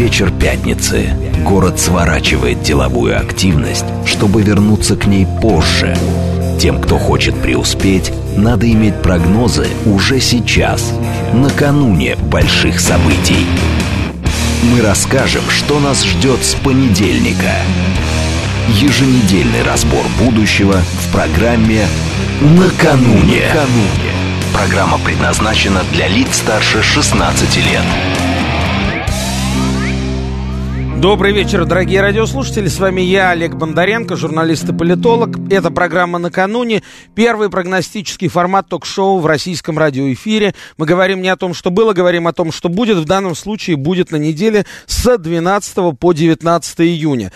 Вечер пятницы. Город сворачивает деловую активность, чтобы вернуться к ней позже. Тем, кто хочет преуспеть, надо иметь прогнозы уже сейчас, накануне больших событий. Мы расскажем, что нас ждет с понедельника. Еженедельный разбор будущего в программе «Накануне». Программа предназначена для лиц старше 16 лет. Добрый вечер, дорогие радиослушатели. С вами я, Олег Бондаренко, журналист и политолог. Это программа «Накануне». Первый прогностический формат ток-шоу в российском радиоэфире. Мы говорим не о том, что было, говорим о том, что будет. В данном случае будет на неделе с 12 по 19 июня.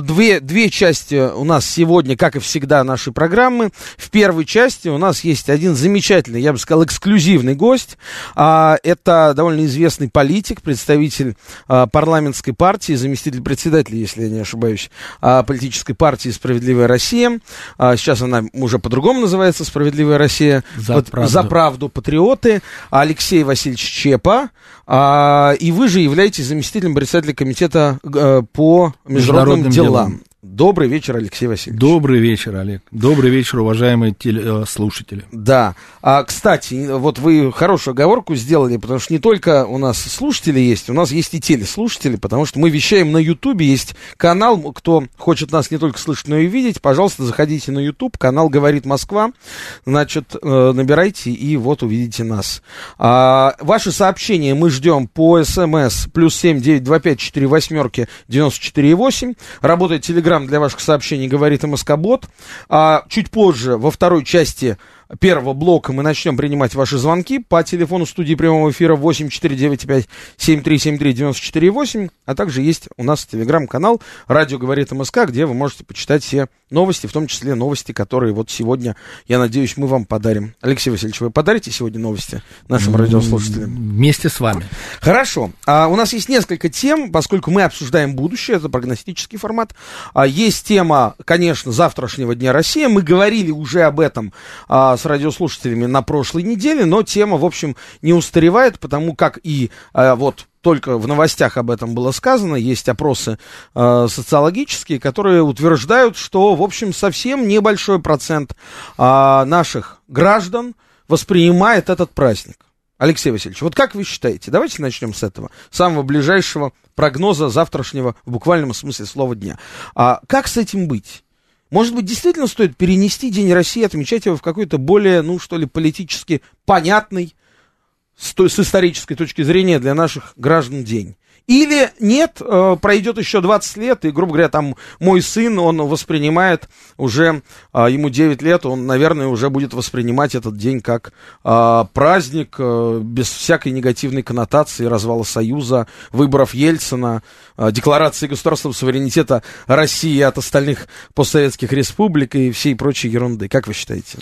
Две, две части у нас сегодня, как и всегда, нашей программы. В первой части у нас есть один замечательный, я бы сказал, эксклюзивный гость. А, это довольно известный политик, представитель а, парламентской партии партии, заместитель председателя, если я не ошибаюсь, а, политической партии «Справедливая Россия». А, сейчас она уже по-другому называется «Справедливая Россия». За, Под, правду. за правду патриоты. Алексей Васильевич Чепа. А, и вы же являетесь заместителем председателя комитета э, по международным, Международным делам. делам. Добрый вечер, Алексей Васильевич. Добрый вечер, Олег. Добрый вечер, уважаемые теле- слушатели. Да. А, кстати, вот вы хорошую оговорку сделали, потому что не только у нас слушатели есть, у нас есть и телеслушатели, потому что мы вещаем на Ютубе, есть канал, кто хочет нас не только слышать, но и видеть, пожалуйста, заходите на Ютуб, канал «Говорит Москва», значит, э, набирайте и вот увидите нас. А, ваши сообщения мы ждем по смс плюс семь девять два пять четыре восьмерки девяносто четыре восемь. Работает телеграм для ваших сообщений, говорит МСК-бот. А, чуть позже, во второй части первого блока мы начнем принимать ваши звонки по телефону студии прямого эфира 8495-7373-94-8, а также есть у нас телеграм-канал «Радио говорит МСК», где вы можете почитать все новости, в том числе новости, которые вот сегодня, я надеюсь, мы вам подарим. Алексей Васильевич, вы подарите сегодня новости нашим радиослушателям? Вместе с вами. Хорошо. А, у нас есть несколько тем, поскольку мы обсуждаем будущее, это прогностический формат. А, есть тема, конечно, завтрашнего Дня России. Мы говорили уже об этом а, с радиослушателями на прошлой неделе, но тема, в общем, не устаревает, потому как и а, вот только в новостях об этом было сказано, есть опросы э, социологические, которые утверждают, что, в общем, совсем небольшой процент э, наших граждан воспринимает этот праздник. Алексей Васильевич, вот как вы считаете, давайте начнем с этого, самого ближайшего прогноза завтрашнего, в буквальном смысле слова дня. А как с этим быть? Может быть, действительно стоит перенести День России, отмечать его в какой-то более, ну, что ли, политически понятный, с, с исторической точки зрения для наших граждан день. Или нет, э, пройдет еще 20 лет, и, грубо говоря, там мой сын, он воспринимает уже, э, ему 9 лет, он, наверное, уже будет воспринимать этот день как э, праздник, без всякой негативной коннотации развала Союза, выборов Ельцина, декларации государственного суверенитета России от остальных постсоветских республик и всей прочей ерунды. Как вы считаете?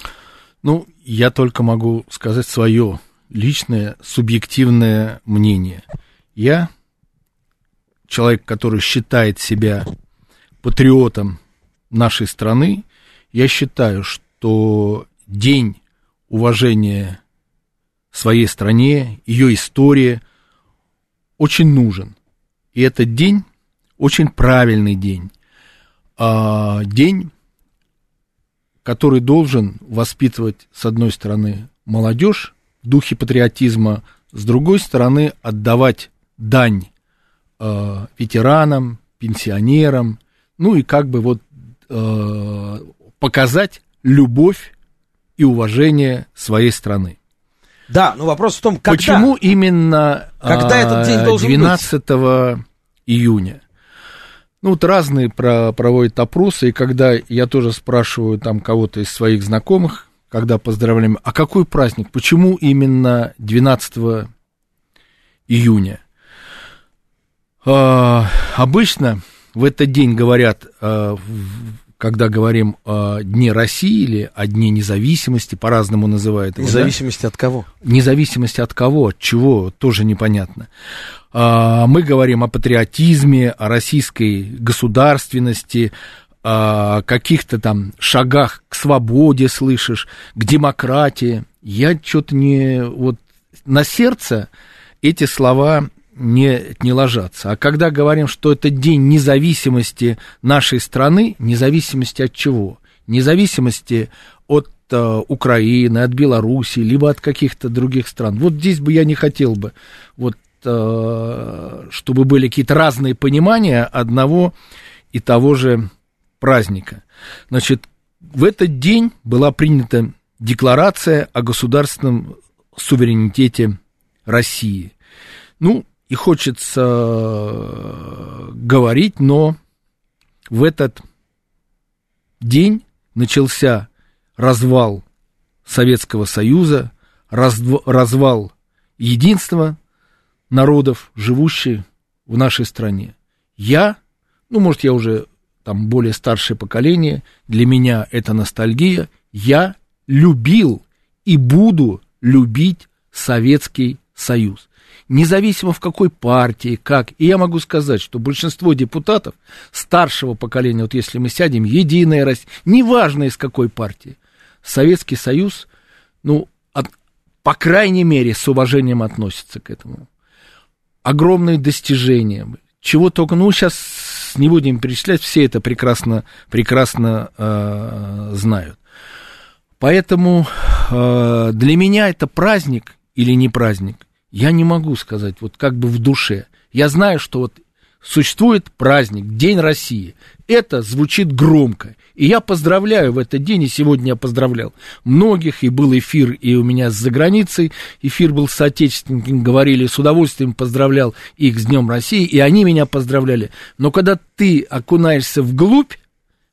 Ну, я только могу сказать свое личное, субъективное мнение. Я, человек, который считает себя патриотом нашей страны, я считаю, что день уважения своей стране, ее истории очень нужен. И этот день очень правильный день. А, день, который должен воспитывать, с одной стороны, молодежь духе патриотизма, с другой стороны, отдавать дань э, ветеранам, пенсионерам, ну и как бы вот э, показать любовь и уважение своей страны. Да, но вопрос в том, когда. Почему именно Когда а, этот день должен быть? 12 июня? Ну, вот разные про, проводят опросы, и когда я тоже спрашиваю там кого-то из своих знакомых, когда поздравляем, а какой праздник, почему именно 12 июня? А, обычно в этот день говорят, а, когда говорим о Дне России или о Дне независимости, по-разному называют его, Вне да? от кого? независимости от кого, от чего, тоже непонятно. А, Мы говорим о патриотизме, о российской государственности, о каких-то там шагах к свободе, слышишь, к демократии. Я что-то не... Вот на сердце эти слова не, не ложатся. А когда говорим, что это день независимости нашей страны, независимости от чего? Независимости от э, Украины, от Белоруссии, либо от каких-то других стран. Вот здесь бы я не хотел бы, вот, э, чтобы были какие-то разные понимания одного и того же праздника. Значит, в этот день была принята декларация о государственном суверенитете России. Ну, и хочется э, говорить, но в этот день начался развал Советского Союза, развал единства народов, живущих в нашей стране. Я, ну, может, я уже там более старшее поколение, для меня это ностальгия, я любил и буду любить Советский Союз. Независимо в какой партии, как. И я могу сказать, что большинство депутатов старшего поколения, вот если мы сядем, Единая Россия, неважно из какой партии, Советский Союз, ну, от, по крайней мере, с уважением относится к этому. Огромные достижения, чего только, ну, сейчас не будем перечислять, все это прекрасно, прекрасно э, знают. Поэтому э, для меня это праздник или не праздник, я не могу сказать, вот как бы в душе. Я знаю, что вот существует праздник, День России. Это звучит громко. И я поздравляю в этот день, и сегодня я поздравлял многих, и был эфир и у меня за границей, эфир был с отечественниками, говорили, с удовольствием поздравлял их с Днем России, и они меня поздравляли. Но когда ты окунаешься вглубь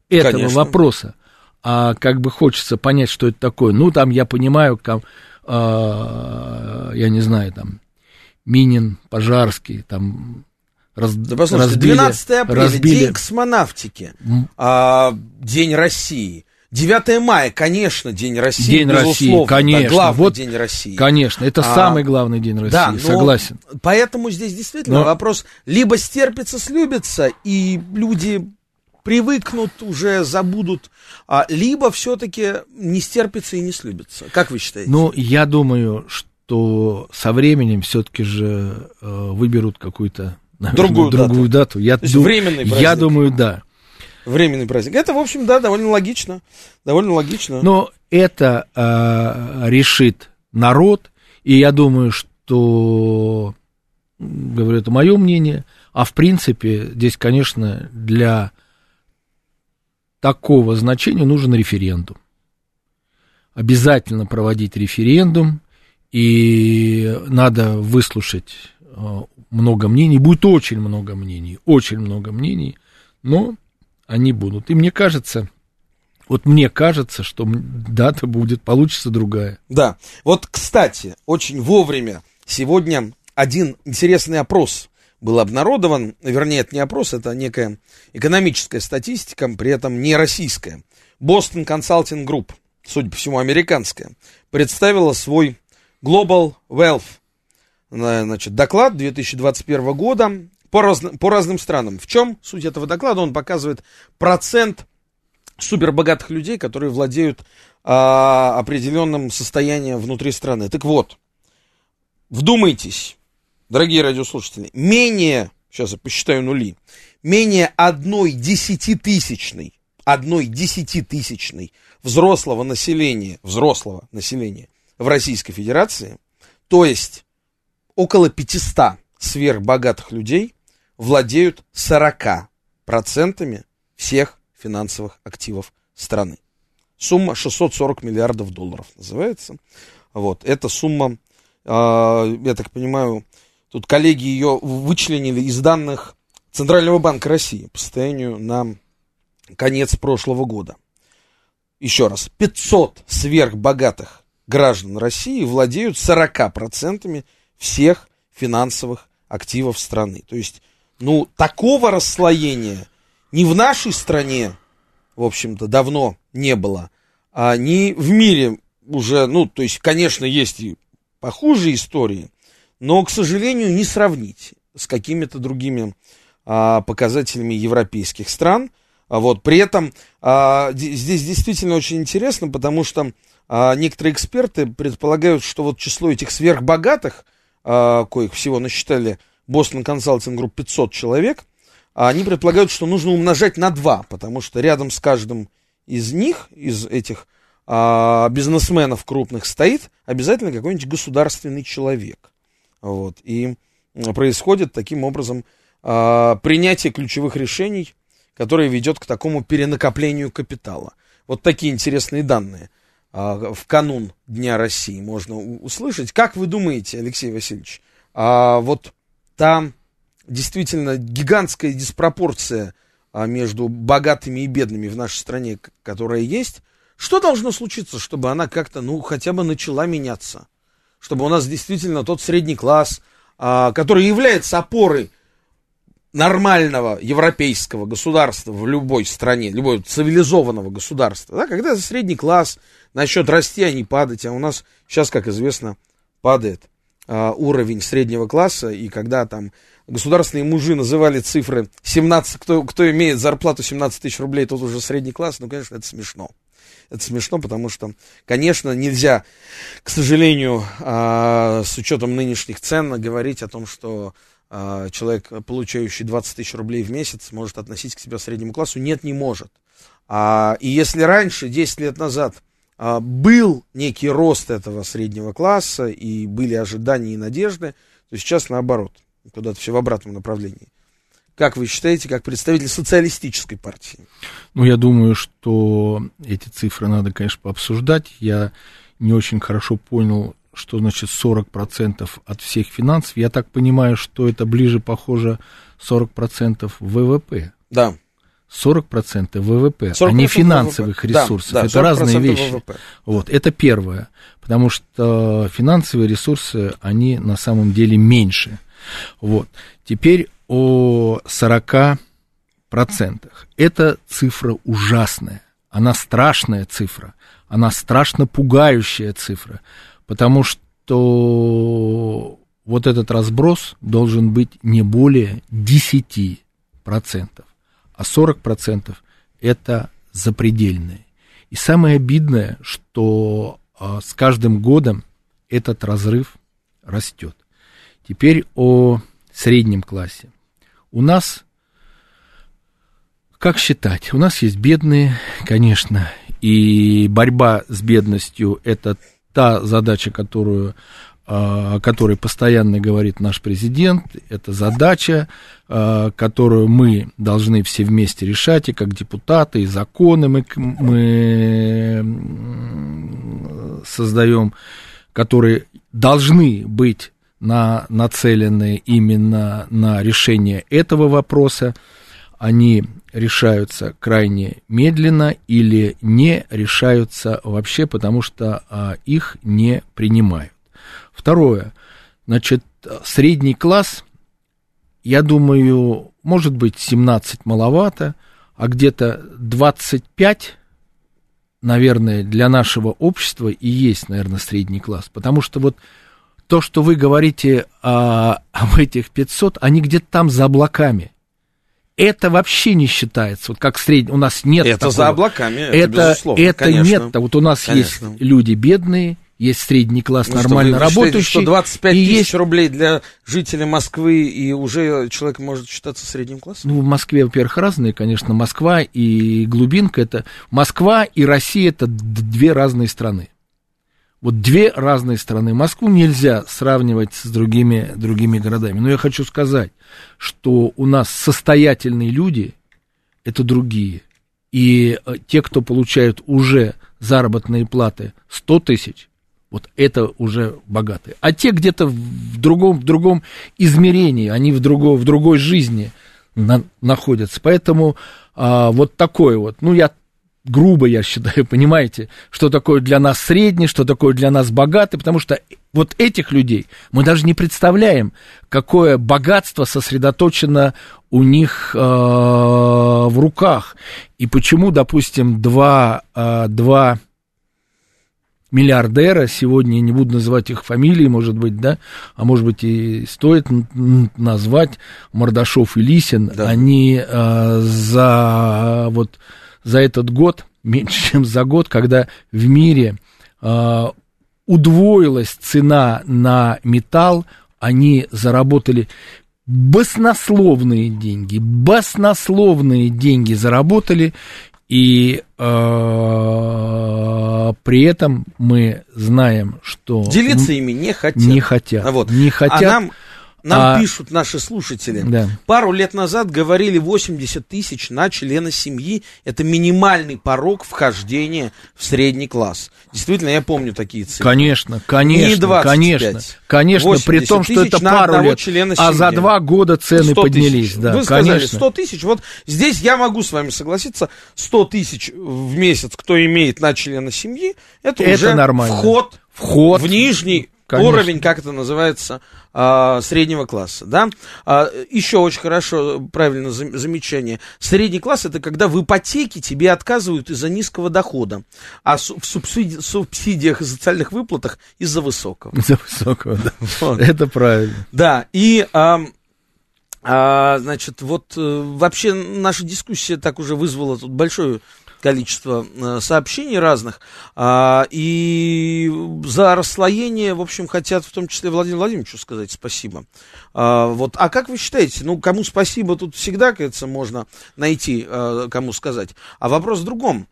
этого Конечно. вопроса, а как бы хочется понять, что это такое, ну, там я понимаю, как э, я не знаю, там, Минин, Пожарский, там, раз, послушайте, разбили, 12 апреля, разбили... день космонавтики, а, день России. 9 мая, конечно, День России, День России, конечно. Да, главный вот, День России. Конечно, это а, самый главный День России, да, согласен. Поэтому здесь действительно но... вопрос, либо стерпится, слюбится, и люди привыкнут, уже забудут, а, либо все-таки не стерпится и не слюбится. Как вы считаете? Ну, я думаю, что со временем все-таки же э, выберут какую-то другую, другую дату. дату. Я, ду- временный праздник. я думаю, да. Временный праздник. Это, в общем, да, довольно логично. Довольно логично. Но это э, решит народ, и я думаю, что, говорю, это мое мнение, а в принципе здесь, конечно, для такого значения нужен референдум. Обязательно проводить референдум, и надо выслушать много мнений, будет очень много мнений, очень много мнений, но они будут. И мне кажется, вот мне кажется, что дата будет, получится другая. Да. Вот, кстати, очень вовремя сегодня один интересный опрос был обнародован, вернее, это не опрос, это некая экономическая статистика, при этом не российская. Boston Consulting Group, судя по всему, американская, представила свой Global Wealth значит, доклад 2021 года по, раз, по разным странам. В чем суть этого доклада? Он показывает процент супербогатых людей, которые владеют а, определенным состоянием внутри страны. Так вот, вдумайтесь, дорогие радиослушатели, менее, сейчас я посчитаю нули, менее одной десятитысячной, одной десятитысячной взрослого населения, взрослого населения в Российской Федерации, то есть около 500 сверхбогатых людей владеют 40% всех финансовых активов страны. Сумма 640 миллиардов долларов называется. Вот, эта сумма, э, я так понимаю, Тут коллеги ее вычленили из данных Центрального банка России по состоянию на конец прошлого года. Еще раз, 500 сверхбогатых граждан России владеют 40% всех финансовых активов страны. То есть, ну, такого расслоения ни в нашей стране, в общем-то, давно не было, а ни в мире уже, ну, то есть, конечно, есть и похуже истории, но, к сожалению, не сравнить с какими-то другими а, показателями европейских стран. А вот, при этом а, здесь действительно очень интересно, потому что а, некоторые эксперты предполагают, что вот число этих сверхбогатых, а, коих всего насчитали Boston Consulting Group 500 человек, а они предполагают, что нужно умножать на 2, потому что рядом с каждым из них, из этих а, бизнесменов крупных, стоит обязательно какой-нибудь государственный человек. Вот. И происходит таким образом а, принятие ключевых решений, которое ведет к такому перенакоплению капитала. Вот такие интересные данные в канун Дня России можно услышать. Как вы думаете, Алексей Васильевич, а, вот там действительно гигантская диспропорция а, между богатыми и бедными в нашей стране, которая есть, что должно случиться, чтобы она как-то, ну, хотя бы начала меняться? Чтобы у нас действительно тот средний класс, а, который является опорой нормального европейского государства в любой стране, любой цивилизованного государства, да, когда средний класс начнет расти, а не падать, а у нас сейчас, как известно, падает а, уровень среднего класса, и когда там государственные мужи называли цифры 17, кто, кто имеет зарплату 17 тысяч рублей, тот уже средний класс, ну, конечно, это смешно. Это смешно, потому что, конечно, нельзя, к сожалению, а, с учетом нынешних цен, говорить о том, что человек, получающий 20 тысяч рублей в месяц, может относить к себе среднему классу. Нет, не может. А, и если раньше, 10 лет назад, а, был некий рост этого среднего класса, и были ожидания и надежды, то сейчас наоборот, куда-то все в обратном направлении. Как вы считаете, как представитель социалистической партии? Ну, я думаю, что эти цифры надо, конечно, пообсуждать. Я не очень хорошо понял, что значит 40% от всех финансов. Я так понимаю, что это ближе похоже 40% ВВП. Да. 40% ВВП, 40% а не финансовых ВВП. ресурсов. Да, да, это разные вещи. ВВП. Вот, это первое. Потому что финансовые ресурсы, они на самом деле меньше. Вот. Теперь о 40%. Это цифра ужасная. Она страшная цифра. Она страшно пугающая цифра. Потому что вот этот разброс должен быть не более 10%, а 40% это запредельное. И самое обидное, что а, с каждым годом этот разрыв растет. Теперь о среднем классе. У нас, как считать, у нас есть бедные, конечно, и борьба с бедностью это та задача, которую а, о которой постоянно говорит наш президент, это задача, а, которую мы должны все вместе решать, и как депутаты, и законы мы, мы создаем, которые должны быть на, нацелены именно на решение этого вопроса, они решаются крайне медленно или не решаются вообще, потому что а, их не принимают. Второе, значит, средний класс, я думаю, может быть 17 маловато, а где-то 25, наверное, для нашего общества и есть, наверное, средний класс, потому что вот то, что вы говорите а, об этих 500, они где-то там за облаками. Это вообще не считается, вот как средний, у нас нет Это такого. за облаками, это, это безусловно, Это конечно. нет, вот у нас конечно. есть люди бедные, есть средний класс, ну, нормально что, вы, работающий. Считаете, что 25 тысяч есть... рублей для жителя Москвы, и уже человек может считаться средним классом? Ну, в Москве, во-первых, разные, конечно, Москва и глубинка, это Москва и Россия, это две разные страны. Вот две разные страны. Москву нельзя сравнивать с другими, другими городами. Но я хочу сказать, что у нас состоятельные люди – это другие. И э, те, кто получают уже заработные платы 100 тысяч, вот это уже богатые. А те где-то в другом, в другом измерении, они в, друго, в другой жизни на, находятся. Поэтому а, вот такой вот, ну, я грубо, я считаю, понимаете, что такое для нас средний, что такое для нас богатый, потому что вот этих людей мы даже не представляем, какое богатство сосредоточено у них э, в руках. И почему, допустим, два, э, два миллиардера, сегодня не буду называть их фамилии, может быть, да, а может быть и стоит назвать Мордашов и Лисин, да. они э, за вот за этот год, меньше чем за год, когда в мире э, удвоилась цена на металл, они заработали баснословные деньги, баснословные деньги заработали, и э, при этом мы знаем, что Делиться ими не хотят. не хотят, А вот. не хотят. А нам, нам а- пишут наши слушатели. Да. Пару лет назад говорили 80 тысяч на члена семьи. Это минимальный порог вхождения в средний класс. Действительно, я помню такие цифры. Конечно, конечно, Не 25. конечно, конечно, при 80 том, что это пару лет, члена а за семьи. два года цены 100 поднялись, тысяч. да, Вы сказали конечно. 100 тысяч. Вот здесь я могу с вами согласиться. 100 тысяч в месяц, кто имеет на члена семьи, это, Это уже нормально. вход, Вход. в нижний Конечно. уровень, как это называется, а, среднего класса. Да? А, еще очень хорошо, правильно зам- замечание. Средний класс это когда в ипотеке тебе отказывают из-за низкого дохода, а в субсиди- субсидиях и социальных выплатах из-за высокого. За высокого, да. Вот. Это правильно. Да, и, а, значит, вот э, вообще наша дискуссия так уже вызвала тут большое количество э, сообщений разных, а, и за расслоение, в общем, хотят в том числе Владимиру Владимировичу сказать спасибо. А, вот, а как вы считаете, ну, кому спасибо тут всегда, кажется, можно найти, э, кому сказать. А вопрос в другом.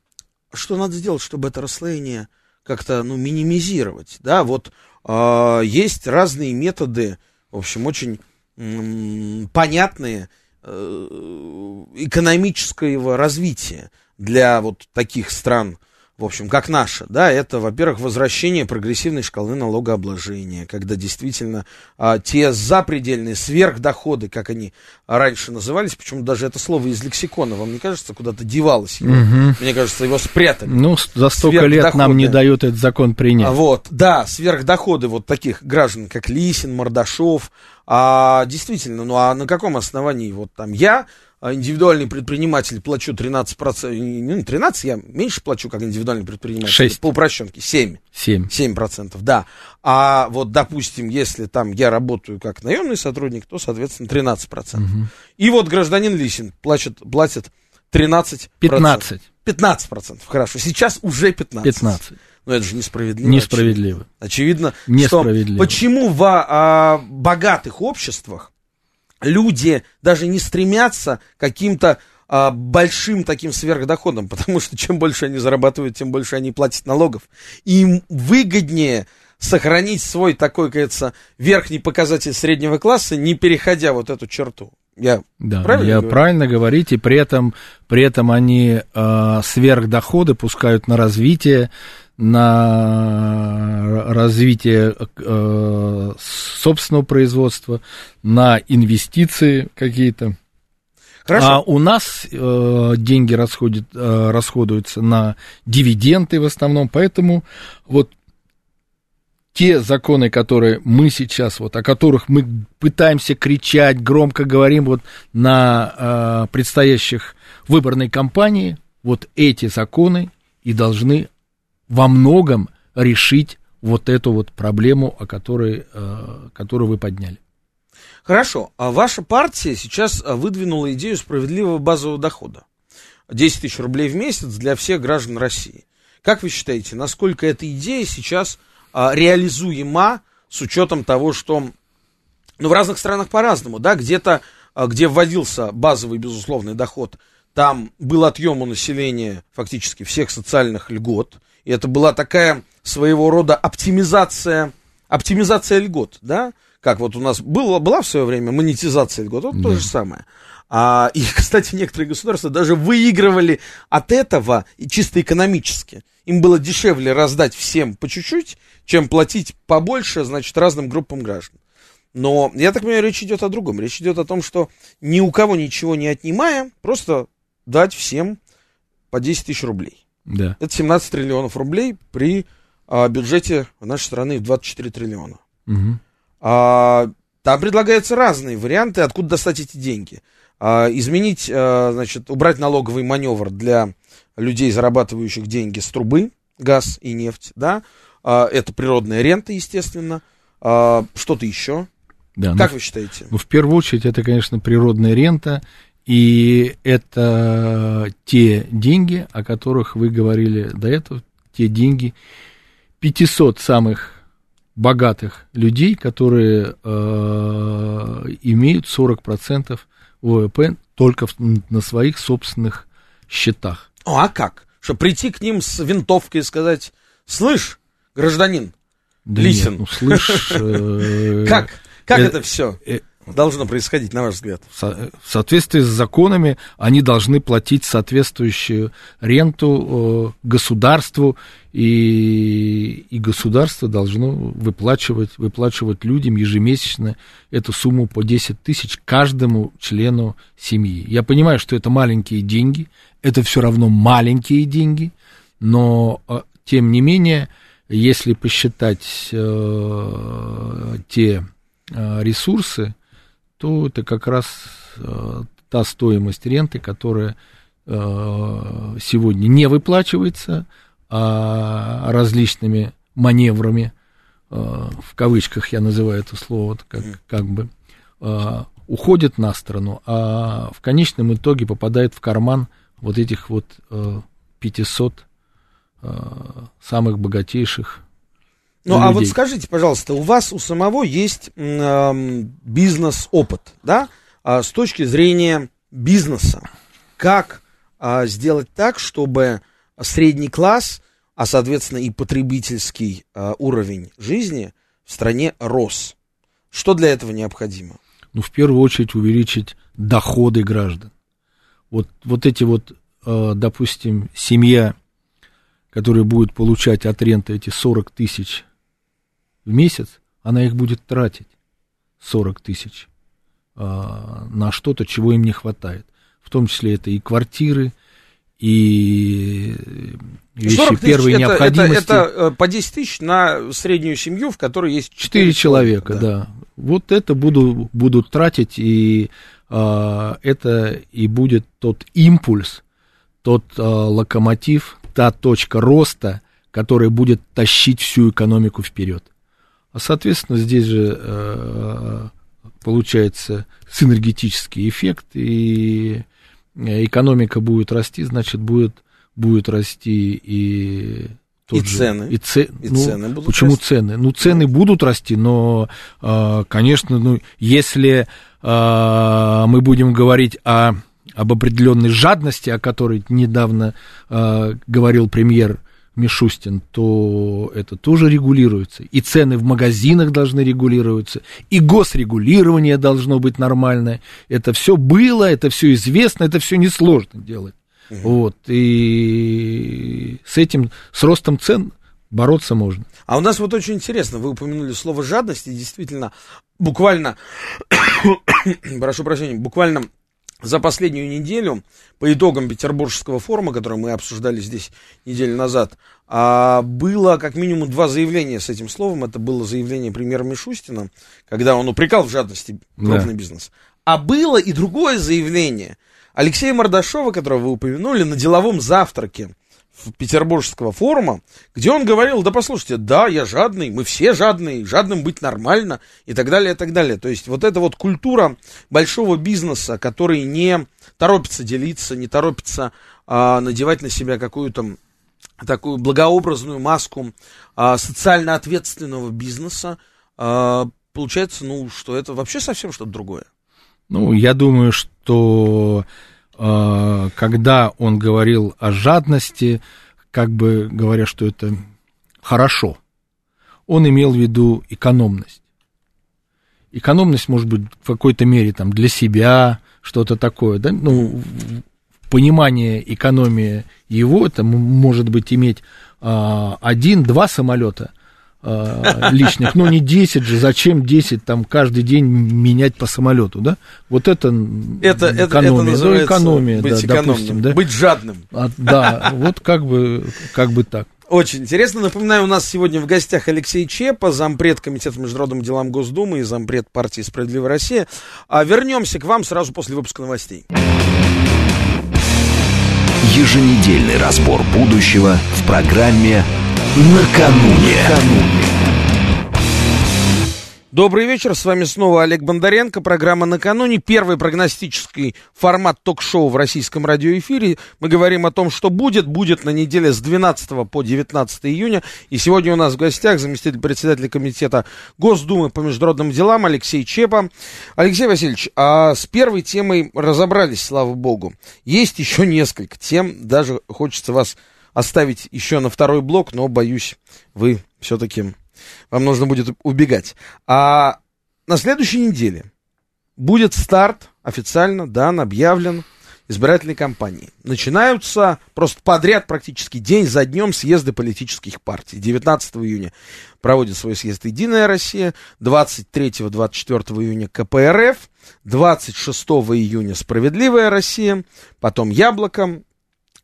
Что надо сделать, чтобы это расслоение как-то, ну, минимизировать, да, вот а, есть разные методы, в общем, очень понятные э, экономического развития для вот таких стран, в общем, как наша, да, это, во-первых, возвращение прогрессивной шкалы налогообложения, когда действительно а, те запредельные сверхдоходы, как они раньше назывались, почему даже это слово из лексикона, вам не кажется, куда-то девалось его? Мгм. Мне кажется, его спрятали. Ну, за столько лет нам не дают этот закон принять. А вот, да, сверхдоходы вот таких граждан, как Лисин, Мордашов. А, действительно, ну а на каком основании? Вот там я, индивидуальный предприниматель, плачу 13%, ну, не 13, я меньше плачу, как индивидуальный предприниматель. Шесть. По упрощенке, 7. Семь. 7%, да. А вот, допустим, если там я работаю как наемный сотрудник, то, соответственно, 13%. И вот гражданин Лисин платит, платит 13%. 15. 15%, хорошо. Сейчас уже 15%. 15. Но это же несправедливо. Несправедливо. Очевидно, Несправедливо. что почему в а, богатых обществах люди даже не стремятся каким-то а, большим таким сверхдоходам, потому что чем больше они зарабатывают, тем больше они платят налогов. Им выгоднее сохранить свой такой, кажется, верхний показатель среднего класса, не переходя вот эту черту. Я Да, правильно я говорю? правильно говорите, при этом, при этом они э, сверхдоходы пускают на развитие, на развитие э, собственного производства, на инвестиции какие-то. Хорошо. А у нас э, деньги расходят, э, расходуются на дивиденды в основном, поэтому вот те законы, которые мы сейчас, вот, о которых мы пытаемся кричать, громко говорим вот на э, предстоящих выборной кампании, вот эти законы и должны во многом решить вот эту вот проблему, о которой, э, которую вы подняли. Хорошо, а ваша партия сейчас а, выдвинула идею справедливого базового дохода. 10 тысяч рублей в месяц для всех граждан России. Как вы считаете, насколько эта идея сейчас а, реализуема с учетом того, что ну, в разных странах по-разному, да, где-то, а, где вводился базовый безусловный доход, там был отъем у населения фактически всех социальных льгот, и это была такая своего рода оптимизация, оптимизация льгот, да, как вот у нас было, была в свое время монетизация льгот, вот то Да. же самое. А, и, кстати, некоторые государства даже выигрывали от этого чисто экономически. Им было дешевле раздать всем по чуть-чуть, чем платить побольше, значит, разным группам граждан. Но, я так понимаю, речь идет о другом. Речь идет о том, что ни у кого ничего не отнимая, просто дать всем по 10 тысяч рублей. Да. Это 17 триллионов рублей при а, бюджете нашей страны в 24 триллиона. Мгм. А, там предлагаются разные варианты, откуда достать эти деньги. А, изменить, а, значит, убрать налоговый маневр для людей, зарабатывающих деньги с трубы, газ и нефть, да. А, это природная рента, естественно. А, что-то еще. Да, ну, Как вы считаете? Ну, в первую очередь, это, конечно, природная рента, и это те деньги, о которых вы говорили до этого, те деньги, 500 самых богатых людей, которые э, имеют 40% ВВП только в, на своих собственных счетах. Ну, а как? Что прийти к ним с винтовкой и сказать, слышь, гражданин, Да Лисин. нет, ну, слышь... э, как? Как э, это все э, должно происходить, на ваш взгляд? в со- в соответствии с законами они должны платить соответствующую ренту э, государству, и, и государство должно выплачивать, выплачивать людям ежемесячно эту сумму по 10 тысяч каждому члену семьи. Я понимаю, что это маленькие деньги, это все равно маленькие деньги, но э, тем не менее, если посчитать э, те э, ресурсы, то это как раз э, та стоимость ренты, которая э, сегодня не выплачивается, а различными маневрами, э, в кавычках я называю это слово, как, как бы, уходит на сторону, а в конечном итоге попадает в карман вот этих вот э, 500 э, самых богатейших Ну, а вот людей. скажите, пожалуйста, у вас у самого есть эм, бизнес-опыт, да, А с точки зрения бизнеса. Как а, сделать так, чтобы средний класс, а, соответственно, и потребительский а, уровень жизни в стране рос? Что для этого необходимо? ну, в первую очередь увеличить доходы граждан. Вот, вот эти вот, э, допустим, семья, которая будет получать от ренты эти 40 тысяч в месяц, она их будет тратить, 40 тысяч, э, на что-то, чего им не хватает. В том числе это и квартиры, и вещи 40 тысяч первой это, это, необходимости. это, э, по 10 тысяч на среднюю семью, в которой есть Четыре человека, да. Вот это буду, будут тратить, и а, это и будет тот импульс, тот а, локомотив, та точка роста, которая будет тащить всю экономику вперед. А, соответственно, здесь же э, получается синергетический эффект, и экономика будет расти, значит, будет, будет расти и И же- цены. И, це- И ну, цены будут Почему расти. цены? Ну, цены будут расти, но, а, конечно, ну, если а, мы будем говорить о, об определенной жадности, о которой недавно говорил премьер Мишустин, то это тоже регулируется. И цены в магазинах должны регулироваться, и госрегулирование должно быть нормальное. Это все было, это все известно, это все несложно делать. Вот. И с этим, с ростом цен бороться можно. А у нас вот очень интересно, вы упомянули слово жадность, и действительно, буквально, прошу прощения, буквально за последнюю неделю, по итогам Петербургского форума, который мы обсуждали здесь неделю назад, а, было как минимум два заявления с этим словом. Это было заявление премьера Мишустина, когда он упрекал в жадности крупный бизнес. А было и другое заявление Алексея Мордашова, которого вы упомянули, на деловом завтраке Петербургского форума, где он говорил, да послушайте, да, я жадный, мы все жадные, жадным быть нормально и так далее, и так далее. То есть вот эта вот культура большого бизнеса, который не торопится делиться, не торопится а, надевать на себя какую-то такую благообразную маску а, социально ответственного бизнеса, а, получается, ну, что это вообще совсем что-то другое. Ну, я думаю, что когда он говорил о жадности, как бы говоря, что это хорошо, он имел в виду экономность. Экономность, может быть, в какой-то мере там для себя, что-то такое, да, ну, понимание экономии его, это может быть иметь а, один-два самолета лишних, но не 10 же, зачем 10 там каждый день менять по самолету, да? Вот это, Это, это, это экономия, ну, экономия, быть да, экономным, допустим, да? быть жадным. А, да, вот как бы, как бы так. Очень интересно. Напоминаю, у нас сегодня в гостях Алексей Чепа, зампред Комитета международным делам Госдумы и зампред партии «Справедливая Россия». А вернемся к вам сразу после выпуска новостей. Еженедельный разбор будущего в программе «Накануне». Добрый вечер, с вами снова Олег Бондаренко, программа «Накануне», первый прогностический формат ток-шоу в российском радиоэфире. Мы говорим о том, что будет, будет на неделе с 12 по 19 июня. И сегодня у нас в гостях заместитель председателя комитета Госдумы по международным делам Алексей Чепа. Алексей Васильевич, а с первой темой разобрались, слава богу. Есть еще несколько тем, даже хочется вас оставить еще на второй блок, но, боюсь, вы все-таки вам нужно будет убегать. А на следующей неделе будет старт официально дан, объявлен избирательной кампании. Начинаются просто подряд практически день за днем съезды политических партий. 19 июня проводит свой съезд «Единая Россия», 23-24 июня КПРФ, 26 июня «Справедливая Россия», потом «Яблоко»,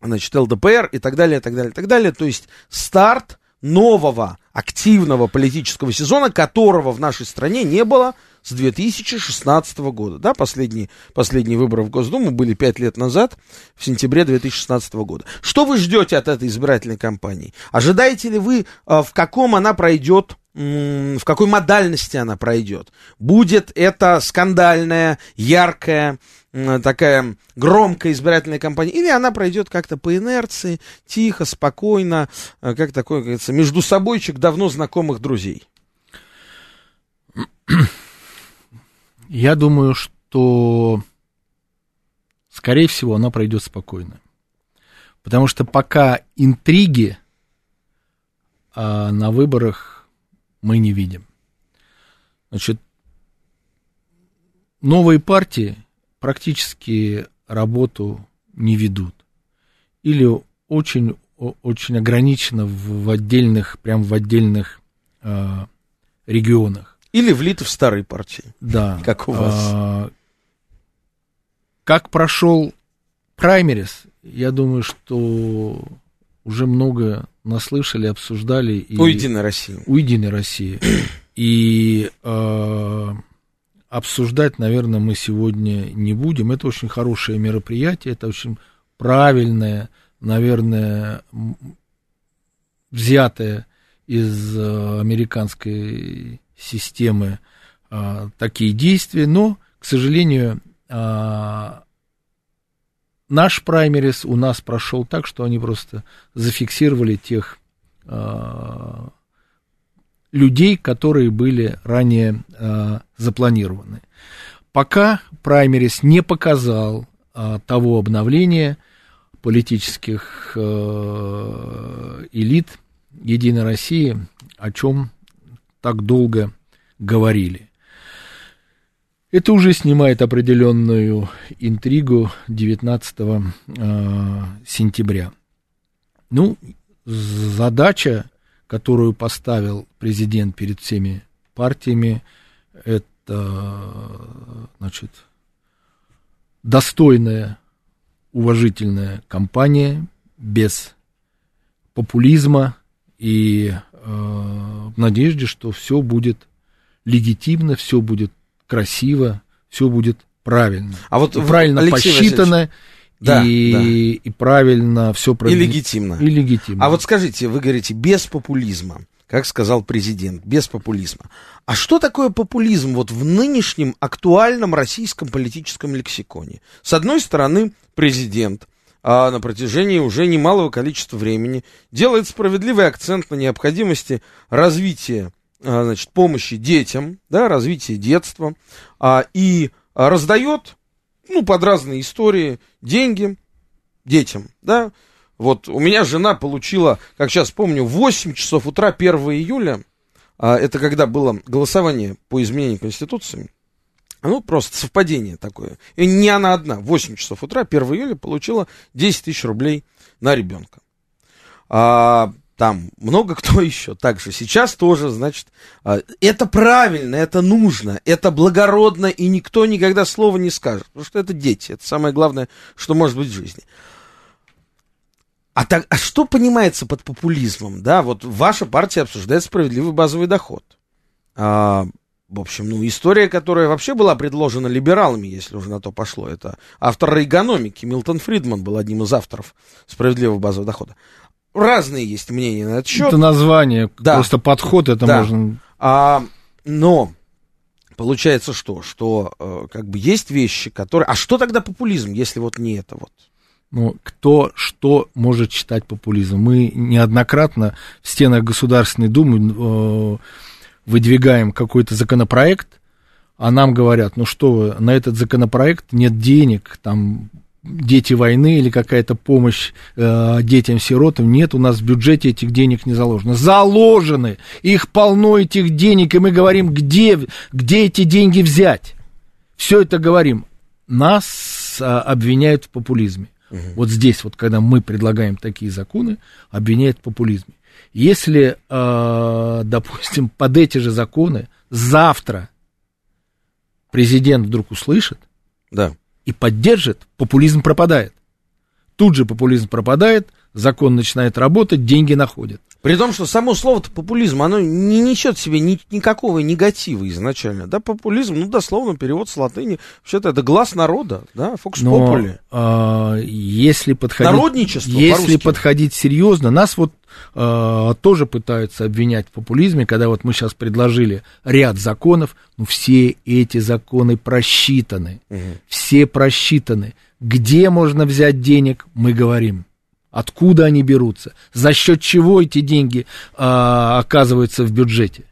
значит, ЛДПР и так далее, и так далее, и так далее. То есть старт нового активного политического сезона, которого в нашей стране не было с 2016 года. Да, последние, последние выборы в Госдуму были пять лет назад, в сентябре 2016 года. Что вы ждете от этой избирательной кампании? Ожидаете ли вы, а, в каком она пройдет в какой модальности она пройдет. Будет это скандальная, яркая, такая громкая избирательная кампания, или она пройдет как-то по инерции, тихо, спокойно, э, как такой, как говорится, между собойчик давно знакомых друзей? Я думаю, что, скорее всего, она пройдет спокойно. Потому что пока интриги а на выборах мы не видим. Значит, новые партии практически работу не ведут. Или очень, очень ограничено в, в отдельных, прям в отдельных э, регионах. Или влиты в старые партии. Да. Как у вас. А, как прошел праймерис, я думаю, что уже много наслышали, обсуждали. И, у Единой России. У Единой России. И э, обсуждать, наверное, мы сегодня не будем. Это очень хорошее мероприятие, это очень правильное, наверное, взятое из э, американской системы а, такие действия, но, к сожалению, а, наш праймерис у нас прошел так, что они просто зафиксировали тех а, людей, которые были ранее э, запланированы. Пока праймерис не показал э, того обновления политических э, элит Единой России, о чем так долго говорили. Это уже снимает определенную интригу 19 э, сентября. Ну, задача которую поставил президент перед всеми партиями, это, значит, достойная, уважительная кампания без популизма и э, в надежде, что все будет легитимно, все будет красиво, все будет правильно. А вот правильно Алексей посчитано. Васильевич да, и, да. и правильно все про... И легитимно. И легитимно. А вот скажите, вы говорите, без популизма, как сказал президент, без популизма. А что такое популизм вот в нынешнем актуальном российском политическом лексиконе? С одной стороны, президент а на протяжении уже немалого количества времени делает справедливый акцент на необходимости развития а, значит, помощи детям, да, развития детства, а, и а, раздает ну, под разные истории, деньги детям, да. Вот у меня жена получила, как сейчас помню, в 8 часов утра 1 июля, а, это когда было голосование по изменению Конституции, ну, просто совпадение такое. И не она одна. В 8 часов утра 1 июля получила 10 тысяч рублей на ребенка. А, там много кто еще также сейчас тоже, значит, а, это правильно, это нужно, это благородно, и никто никогда слова не скажет, потому что это дети, это самое главное, что может быть в жизни. А, так, а что понимается под популизмом, да, вот ваша партия обсуждает справедливый базовый доход. А, в общем, ну, история, которая вообще была предложена либералами, если уже на то пошло, это автор рейгономики, Милтон Фридман был одним из авторов справедливого базового дохода разные есть мнения на этот счет. Это название, да. просто подход это да. можно... А, но получается что? Что э, как бы есть вещи, которые... А что тогда популизм, если вот не это вот? Ну, кто что может считать популизмом? Мы неоднократно в стенах Государственной Думы э, выдвигаем какой-то законопроект, а нам говорят, ну что вы, на этот законопроект нет денег, там дети войны или какая-то помощь э, детям-сиротам. Нет, у нас в бюджете этих денег не заложено. Заложены! Их полно, этих денег, и мы говорим, где, где эти деньги взять? Все это говорим. Нас э, обвиняют в популизме. Угу. Вот здесь, вот когда мы предлагаем такие законы, обвиняют в популизме. Если, э, допустим, под эти же законы завтра президент вдруг услышит, да и поддержит, популизм пропадает. Тут же популизм пропадает, закон начинает работать, деньги находят. При том, что само слово-то популизм, оно не несет в себе ни, никакого негатива изначально. Да, популизм, ну, дословно, перевод с латыни. Вообще-то это глаз народа, да, фокус попули. А, если подходить... Народничество Если подходить серьезно, нас вот а, тоже пытаются обвинять в популизме, когда вот мы сейчас предложили ряд законов, ну, все эти законы просчитаны. Угу. Все просчитаны. Где можно взять денег, мы говорим. Откуда они берутся? За счет чего эти деньги а, оказываются в бюджете?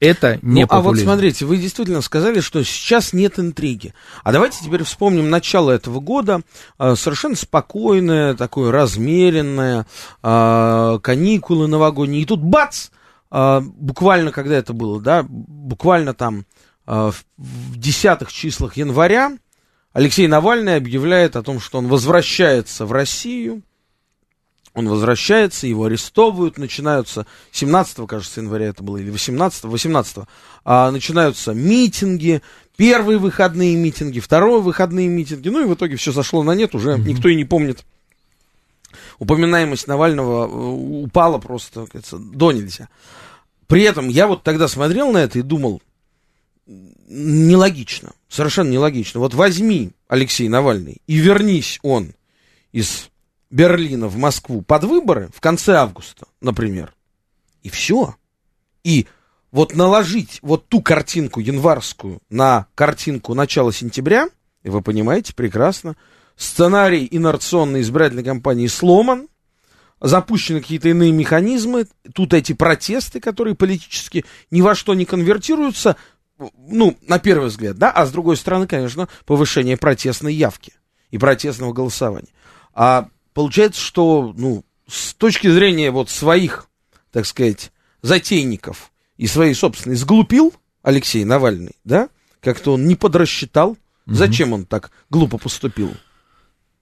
Это не ну, А вот смотрите, вы действительно сказали, что сейчас нет интриги. А давайте теперь вспомним начало этого года. А, совершенно спокойное, такое размеренное, а, каникулы новогодние. И тут бац! А, буквально, когда это было, да, буквально там в десятых числах января Алексей Навальный объявляет о том, что он возвращается в Россию он возвращается, его арестовывают, начинаются, 17 кажется, января это было, или 18 18 а, начинаются митинги, первые выходные митинги, вторые выходные митинги, ну и в итоге все сошло на нет, уже mm-hmm. никто и не помнит. Упоминаемость Навального э, упала просто, кажется, до нельзя. При этом я вот тогда смотрел на это и думал, нелогично, совершенно нелогично. Вот возьми Алексей Навальный и вернись он из Берлина в Москву под выборы в конце августа, например. И все. И вот наложить вот ту картинку январскую на картинку начала сентября, и вы понимаете прекрасно, сценарий инерционной избирательной кампании сломан, запущены какие-то иные механизмы, тут эти протесты, которые политически ни во что не конвертируются, ну, на первый взгляд, да, а с другой стороны, конечно, повышение протестной явки и протестного голосования. А получается, что, ну, с точки зрения вот своих, так сказать, затейников и своей собственной, сглупил Алексей Навальный, да? Как-то он не подрасчитал. Угу. Зачем он так глупо поступил?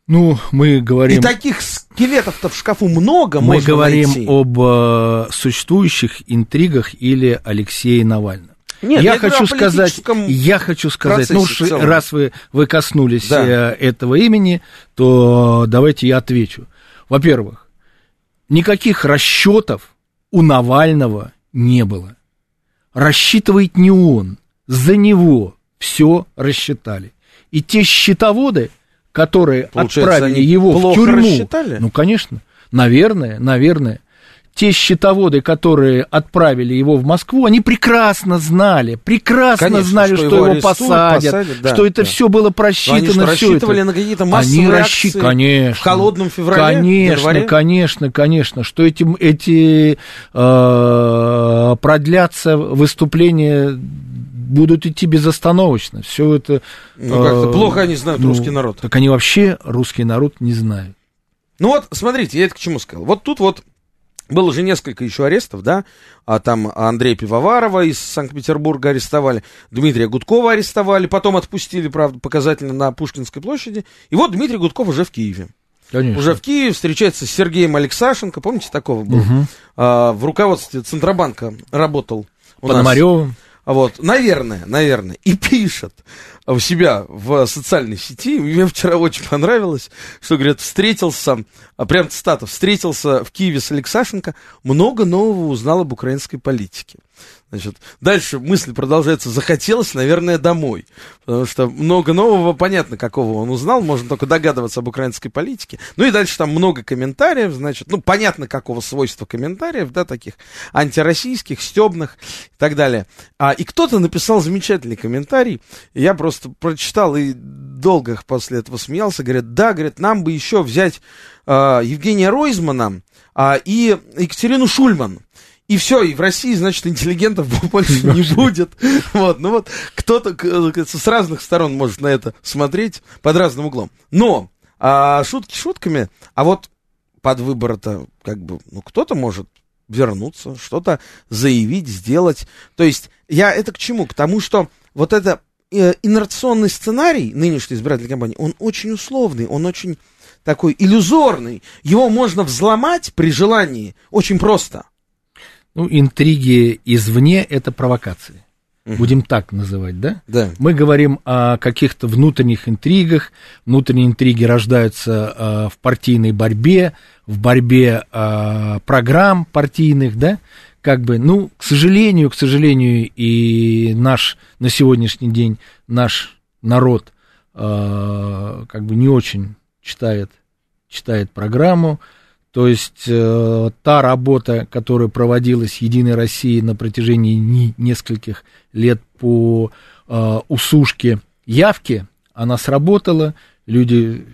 Ну, мы говорим... И таких скелетов-то в шкафу много Мы говорим найти. об э, существующих интригах или Алексее Навальном. Нет, я, хочу сказать, я хочу сказать, ну уж раз вы, вы коснулись да. Э, этого имени, то давайте я отвечу. Во-первых, никаких расчетов у Навального не было. Рассчитывает не он, за него все рассчитали. И те счетоводы, которые Получается, отправили его в тюрьму, рассчитали? ну конечно, наверное, наверное те счетоводы, которые отправили его в Москву, они прекрасно знали, прекрасно Конечно, знали, что, что его, его посадят, посадят да, что это да. все было просчитано. они что, рассчитывали это. на какие-то массовые они реакции расщи... конечно, в холодном феврале, Конечно, январе? конечно, конечно, что эти, эти э, продлятся выступления будут идти безостановочно. Все это... Ну, как-то э, плохо они знают ну, русский народ. Так они вообще русский народ не знают. Ну вот, смотрите, я это к чему сказал. Вот тут вот было уже несколько еще арестов, да, а там Андрея Пивоварова из Санкт-Петербурга арестовали, Дмитрия Гудкова арестовали, потом отпустили, правда, показательно на Пушкинской площади, и вот Дмитрий Гудков уже в Киеве. Конечно. Уже в Киеве встречается с Сергеем Алексашенко, помните, такого был? Угу. А, в руководстве Центробанка работал. Пономаревым. Вот, наверное, наверное, и пишет у себя в социальной сети, мне вчера очень понравилось, что, говорят, встретился, а прям цитата, встретился в Киеве с Алексашенко, много нового узнал об украинской политике. Значит, дальше мысль продолжается. Захотелось, наверное, домой. Потому что много нового, понятно, какого он узнал. Можно только догадываться об украинской политике. Ну и дальше там много комментариев, значит, ну, понятно, какого свойства комментариев, да, таких антироссийских, стебных и так далее. А, и кто-то написал замечательный комментарий. Я просто прочитал и долго после этого смеялся. Говорят, да, говорит, нам бы еще взять а, Евгения Ройзмана а, и Екатерину Шульман. И все, и в России, значит, интеллигентов больше не будет. Вот, ну вот, кто-то с разных сторон может на это смотреть под разным углом. Но а, шутки шутками, а вот под выбор-то, как бы, ну, кто-то может вернуться, что-то заявить, сделать. То есть, я это к чему? К тому, что вот это э, инерционный сценарий нынешней избирательной кампании, он очень условный, он очень такой иллюзорный. Его можно взломать при желании очень просто. Ну, интриги извне – это провокации. Угу. Будем так называть, да? Да. Мы говорим о каких-то внутренних интригах. Внутренние интриги рождаются э, в партийной борьбе, в борьбе э, программ партийных, да? Как бы, ну, к сожалению, к сожалению, и наш на сегодняшний день наш народ э, как бы не очень читает, читает программу, то есть э, та работа, которая проводилась Единой Россией на протяжении не, нескольких лет по э, усушке явки, она сработала, люди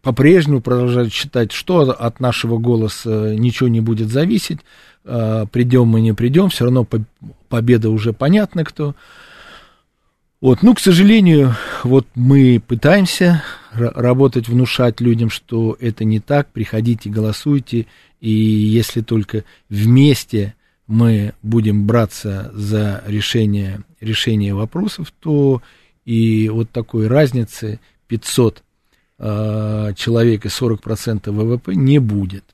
по-прежнему продолжают считать, что от нашего голоса ничего не будет зависеть, э, придем мы не придем, все равно победа уже понятна кто. Вот, ну, к сожалению, вот мы пытаемся работать, внушать людям, что это не так, приходите, голосуйте, и если только вместе мы будем браться за решение, решение вопросов, то и вот такой разницы 500 э, а, человек и 40% ВВП не будет.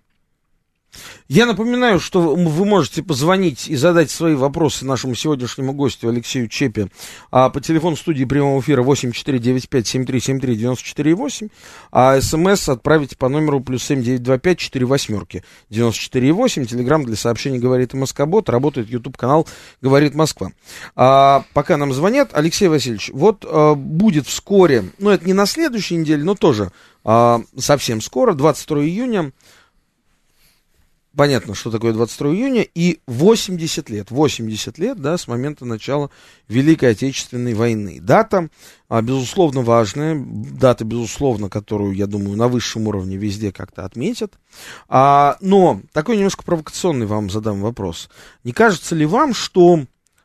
Я напоминаю, что вы можете позвонить и задать свои вопросы нашему сегодняшнему гостю Алексею Чепе а, по телефону студии прямого эфира 8495-7373-94,8, а смс отправите по номеру плюс 7925 4 восьмерки 94,8, телеграмм для сообщений «Говорит Москобот», работает YouTube-канал «Говорит Москва». А, пока нам звонят, Алексей Васильевич, вот а, будет вскоре, ну это не на следующей неделе, но тоже а, совсем скоро, 22 июня, понятно, что такое 22 июня, и 80 лет, 80 лет, да, с момента начала Великой Отечественной войны. Дата, а, безусловно, важная, дата, безусловно, которую, я думаю, на высшем уровне везде как-то отметят. А, но такой немножко провокационный вам задам вопрос. Не кажется ли вам, что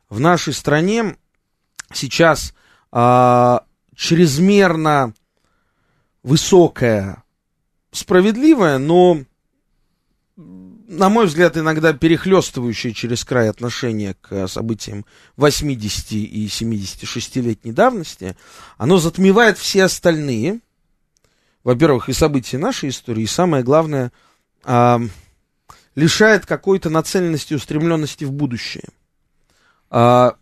в нашей стране сейчас а, чрезмерно высокая, справедливая, но на мой взгляд, иногда перехлестывающее через край отношение к событиям 80 и 76-летней давности, оно затмевает все остальные, во-первых, и события нашей истории, и самое главное, а, лишает какой-то нацеленности и устремленности в будущее, а,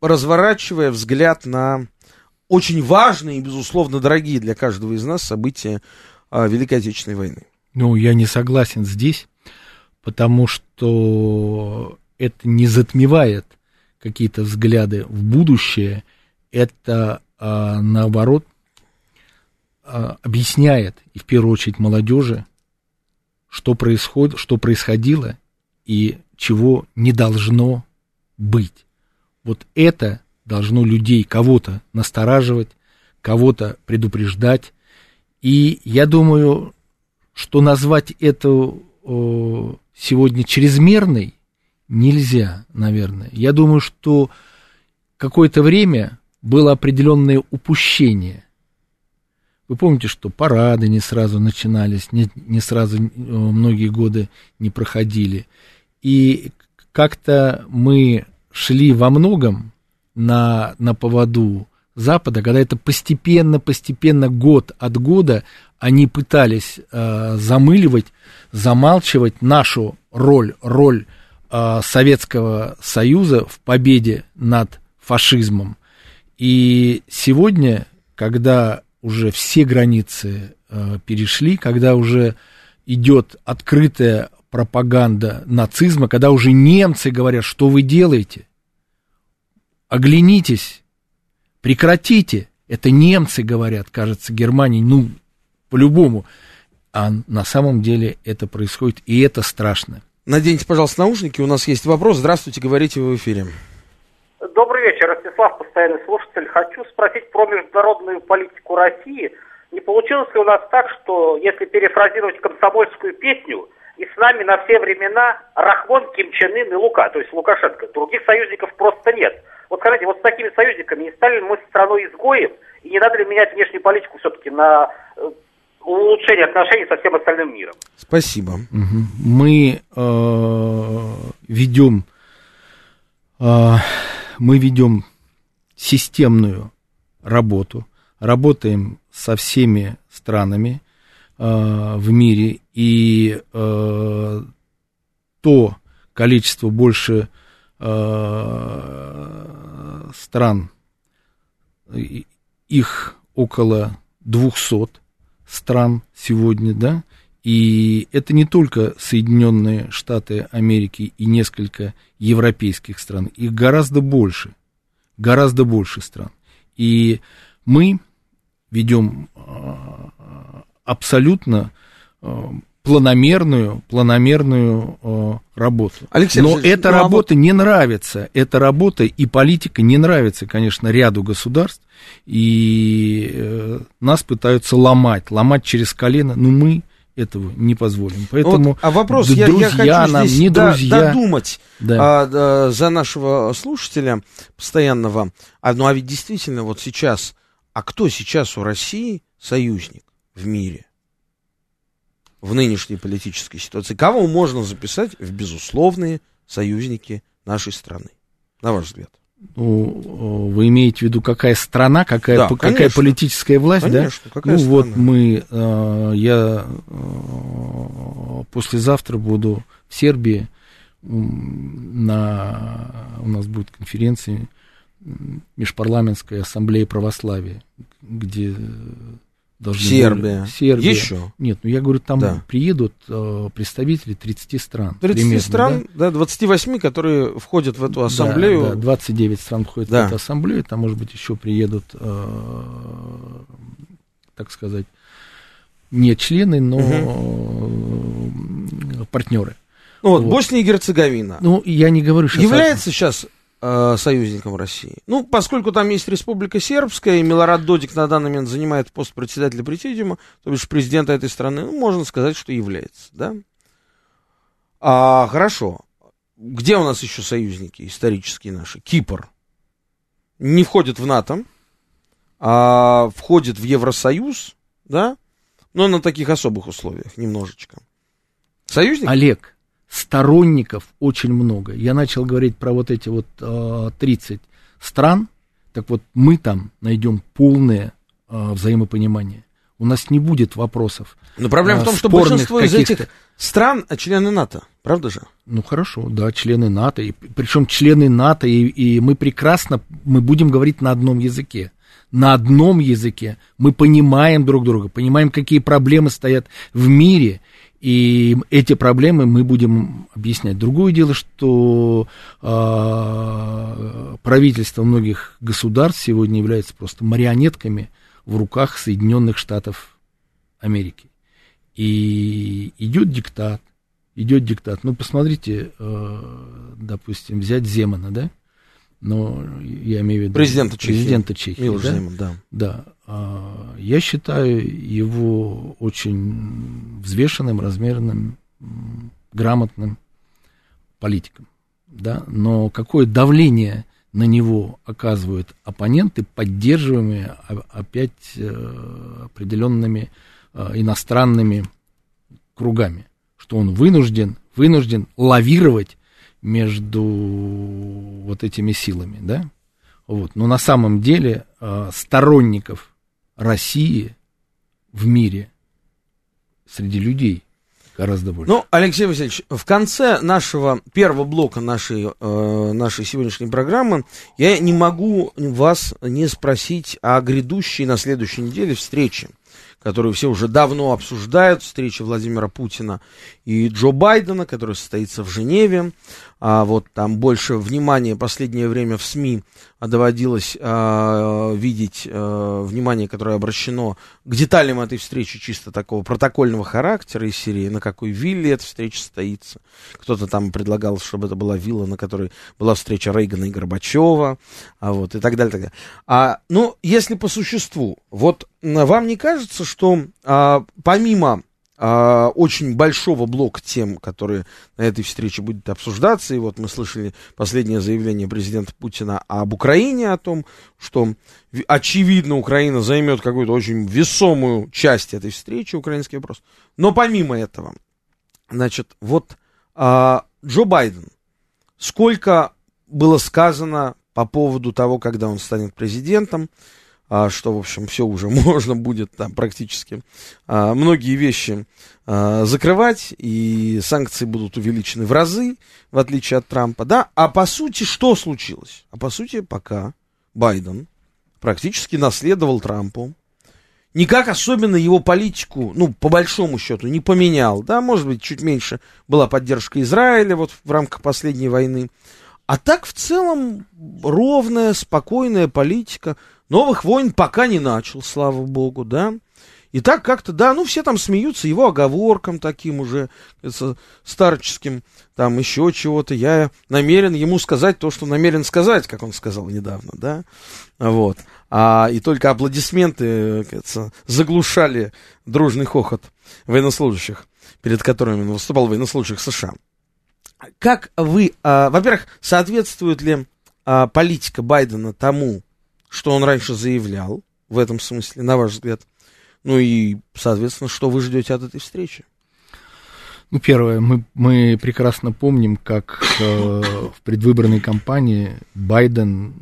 разворачивая взгляд на очень важные и, безусловно, дорогие для каждого из нас события а, Великой Отечественной войны. Ну, я не согласен здесь потому что это не затмевает какие-то взгляды в будущее, это а, наоборот а, объясняет, и в первую очередь молодежи, что происходит, что происходило и чего не должно быть. Вот это должно людей, кого-то настораживать, кого-то предупреждать. И я думаю, что назвать эту сегодня чрезмерной нельзя, наверное. Я думаю, что какое-то время было определенное упущение. Вы помните, что парады не сразу начинались, не, не сразу э, многие годы не проходили. И как-то мы шли во многом на, на поводу Запада, когда это постепенно, постепенно, год от года они пытались э, замыливать, замалчивать нашу роль, роль э, Советского Союза в победе над фашизмом. И сегодня, когда уже все границы э, перешли, когда уже идет открытая пропаганда нацизма, когда уже немцы говорят, что вы делаете? Оглянитесь, прекратите. Это немцы говорят, кажется, Германии, ну, по-любому. А на самом деле это происходит, и это страшно. Наденьте, пожалуйста, наушники. У нас есть вопрос. Здравствуйте, говорите вы в эфире. Добрый вечер, Ростислав, постоянный слушатель. Хочу спросить про международную политику России. Не получилось ли у нас так, что, если перефразировать комсомольскую песню, и с нами на все времена Рахмон, Ким Чен Ын и Лука, то есть Лукашенко. Других союзников просто нет. Вот скажите, вот с такими союзниками не стали ли мы страной изгоем, и не надо ли менять внешнюю политику все-таки на э, улучшение отношений со всем остальным миром? Спасибо. Угу. Мы э, ведем э, мы ведем системную работу, работаем со всеми странами э, в мире, и э, то количество больше э, стран, их около 200 стран сегодня, да, и это не только Соединенные Штаты Америки и несколько европейских стран, их гораздо больше, гораздо больше стран. И мы ведем абсолютно а, планомерную, планомерную э, работу. Алексей Но эта ну, а работа не нравится. Эта работа и политика не нравится, конечно, ряду государств. И э, нас пытаются ломать, ломать через колено. Но мы этого не позволим. Поэтому вот, а вопрос, друзья я, я хочу нам, здесь не друзья. додумать да. а, а, за нашего слушателя постоянного. А, ну а ведь действительно вот сейчас, а кто сейчас у России союзник в мире? В нынешней политической ситуации. Кого можно записать в безусловные союзники нашей страны, на ваш взгляд? Ну, вы имеете в виду, какая страна, какая, да, какая конечно. политическая власть, конечно, да? Какая ну страна? вот мы, э, я э, послезавтра буду в Сербии, на, у нас будет конференция Межпарламентской ассамблеи православия, где должны Сербия. Были, Сербия. Еще? Нет, ну я говорю, там да. приедут э, представители 30 стран. 30 примерно, стран, да? да, 28, которые входят в эту ассамблею. Да, да 29 стран входят да. в эту ассамблею, там, может быть, еще приедут, э, так сказать, не члены, но угу. партнеры. Ну вот, вот, Босния и Герцеговина. Ну, я не говорю сейчас... Является сейчас э, союзником России. Ну, поскольку там есть Республика Сербская, и Милорад Додик на данный момент занимает пост председателя президиума, то бишь президента этой страны, ну, можно сказать, что является, да? А, хорошо. Где у нас еще союзники исторические наши? Кипр. Не входит в НАТО, а входит в Евросоюз, да? Но на таких особых условиях немножечко. Союзник? Олег, сторонников очень много. Я начал говорить про вот эти вот э, 30 стран, так вот мы там найдем полное э, взаимопонимание. У нас не будет вопросов. Но проблема э, в том, что большинство из этих стран члены НАТО, правда же? Ну хорошо, да, члены НАТО, и, причем члены НАТО, и, и мы прекрасно, мы будем говорить на одном языке на одном языке, мы понимаем друг друга, понимаем, какие проблемы стоят в мире, и эти проблемы мы будем объяснять. Другое дело, что э, правительство многих государств сегодня является просто марионетками в руках Соединенных Штатов Америки. И идет диктат, идет диктат. Ну, посмотрите, э, допустим, взять Земана, да? но я имею в виду президента Чехии. Президента Чехии Милош да? Земан, да. Да. А, я считаю его очень взвешенным, размеренным, грамотным политиком. Да? Но какое давление на него оказывают оппоненты, поддерживаемые опять э, определенными э, иностранными кругами, что он вынужден, вынужден лавировать между вот этими силами, да? Вот. Но на самом деле э, сторонников России в мире среди людей гораздо больше. Ну, Алексей Васильевич, в конце нашего первого блока нашей, э, нашей сегодняшней программы я не могу вас не спросить о грядущей на следующей неделе встрече которую все уже давно обсуждают, встреча Владимира Путина и Джо Байдена, которая состоится в Женеве. А вот там больше внимания последнее время в СМИ доводилось а, видеть а, внимание, которое обращено к деталям этой встречи чисто такого протокольного характера из серии, на какой вилле эта встреча состоится. Кто-то там предлагал, чтобы это была вилла, на которой была встреча Рейгана и Горбачева, а вот, и так далее, так далее. А, ну, если по существу, вот вам не кажется, что а, помимо а, очень большого блока тем, которые на этой встрече будут обсуждаться. И вот мы слышали последнее заявление президента Путина об Украине, о том, что, очевидно, Украина займет какую-то очень весомую часть этой встречи, украинский вопрос. Но помимо этого, значит, вот а, Джо Байден, сколько было сказано по поводу того, когда он станет президентом, что, в общем, все уже можно будет там практически а, многие вещи а, закрывать, и санкции будут увеличены в разы, в отличие от Трампа, да, а по сути что случилось? А по сути пока Байден практически наследовал Трампу, никак особенно его политику, ну, по большому счету, не поменял, да, может быть, чуть меньше была поддержка Израиля вот в рамках последней войны, а так в целом ровная, спокойная политика, Новых войн пока не начал, слава богу, да. И так как-то, да, ну все там смеются его оговоркам таким уже, старческим, там еще чего-то. Я намерен ему сказать то, что намерен сказать, как он сказал недавно, да. Вот. А, и только аплодисменты, кажется, заглушали дружный хохот военнослужащих, перед которыми он выступал военнослужащих США. Как вы, а, во-первых, соответствует ли а, политика Байдена тому, что он раньше заявлял в этом смысле, на ваш взгляд? Ну и, соответственно, что вы ждете от этой встречи? Ну, первое, мы, мы прекрасно помним, как э, в предвыборной кампании Байден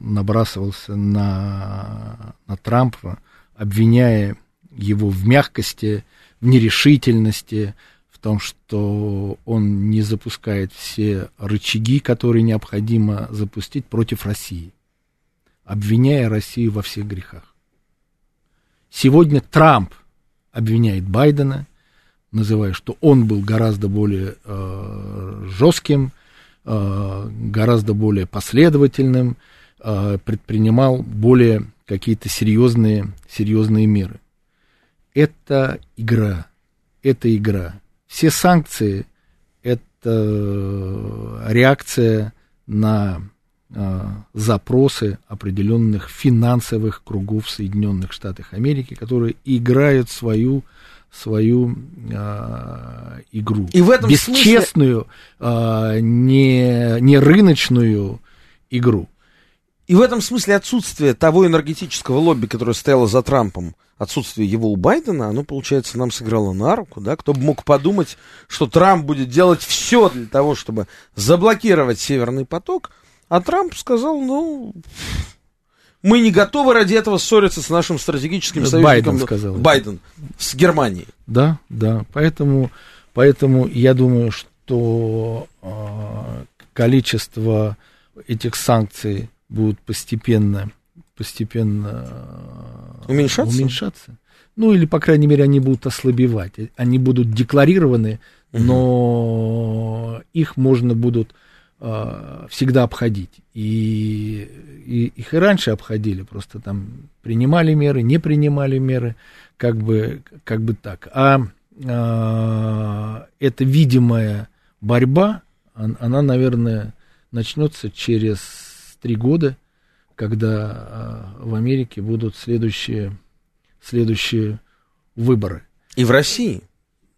набрасывался на, на Трампа, обвиняя его в мягкости, в нерешительности, в том, что он не запускает все рычаги, которые необходимо запустить против России обвиняя Россию во всех грехах. Сегодня Трамп обвиняет Байдена, называя, что он был гораздо более э, жестким, э, гораздо более последовательным, э, предпринимал более какие-то серьезные, серьезные меры. Это игра, это игра. Все санкции – это реакция на Э, запросы определенных финансовых кругов Соединенных Штатов Америки, которые играют свою свою э, игру. И в этом Бесчестную, смысле... э, не, не рыночную игру. И в этом смысле отсутствие того энергетического лобби, которое стояло за Трампом, отсутствие его у Байдена, оно, получается, нам сыграло на руку, да? Кто бы мог подумать, что Трамп будет делать все для того, чтобы заблокировать Северный поток – а Трамп сказал, ну, мы не готовы ради этого ссориться с нашим стратегическим союзником. Байден сказал. Байден с Германией. Да, да. Поэтому, поэтому я думаю, что э, количество этих санкций будет постепенно, постепенно уменьшаться? уменьшаться. Ну, или, по крайней мере, они будут ослабевать. Они будут декларированы, но угу. их можно будут всегда обходить. И, и их и раньше обходили, просто там принимали меры, не принимали меры, как бы, как бы так. А, а эта видимая борьба, она, наверное, начнется через три года, когда а, в Америке будут следующие, следующие выборы. И в России.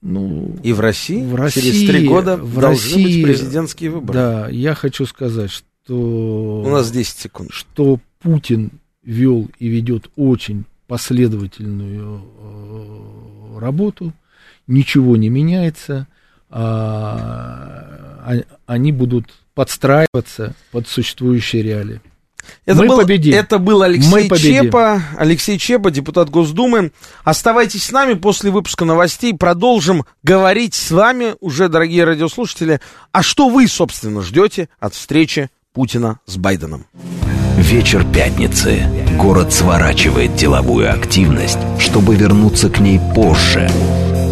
Ну, и в России, в России через три года в должны России, быть президентские выборы. Да, я хочу сказать, что... У нас 10 секунд. Что Путин вел и ведет очень последовательную э, работу, ничего не меняется, а, а они будут подстраиваться под существующие реалии. Это Мы был, победим. Это был Алексей Мы Чепа. Алексей Чепа, депутат Госдумы. Оставайтесь с нами после выпуска новостей. Продолжим говорить с вами, уже, дорогие радиослушатели, а что вы, собственно, ждете от встречи Путина с Байденом. Вечер пятницы. Город сворачивает деловую активность, чтобы вернуться к ней позже.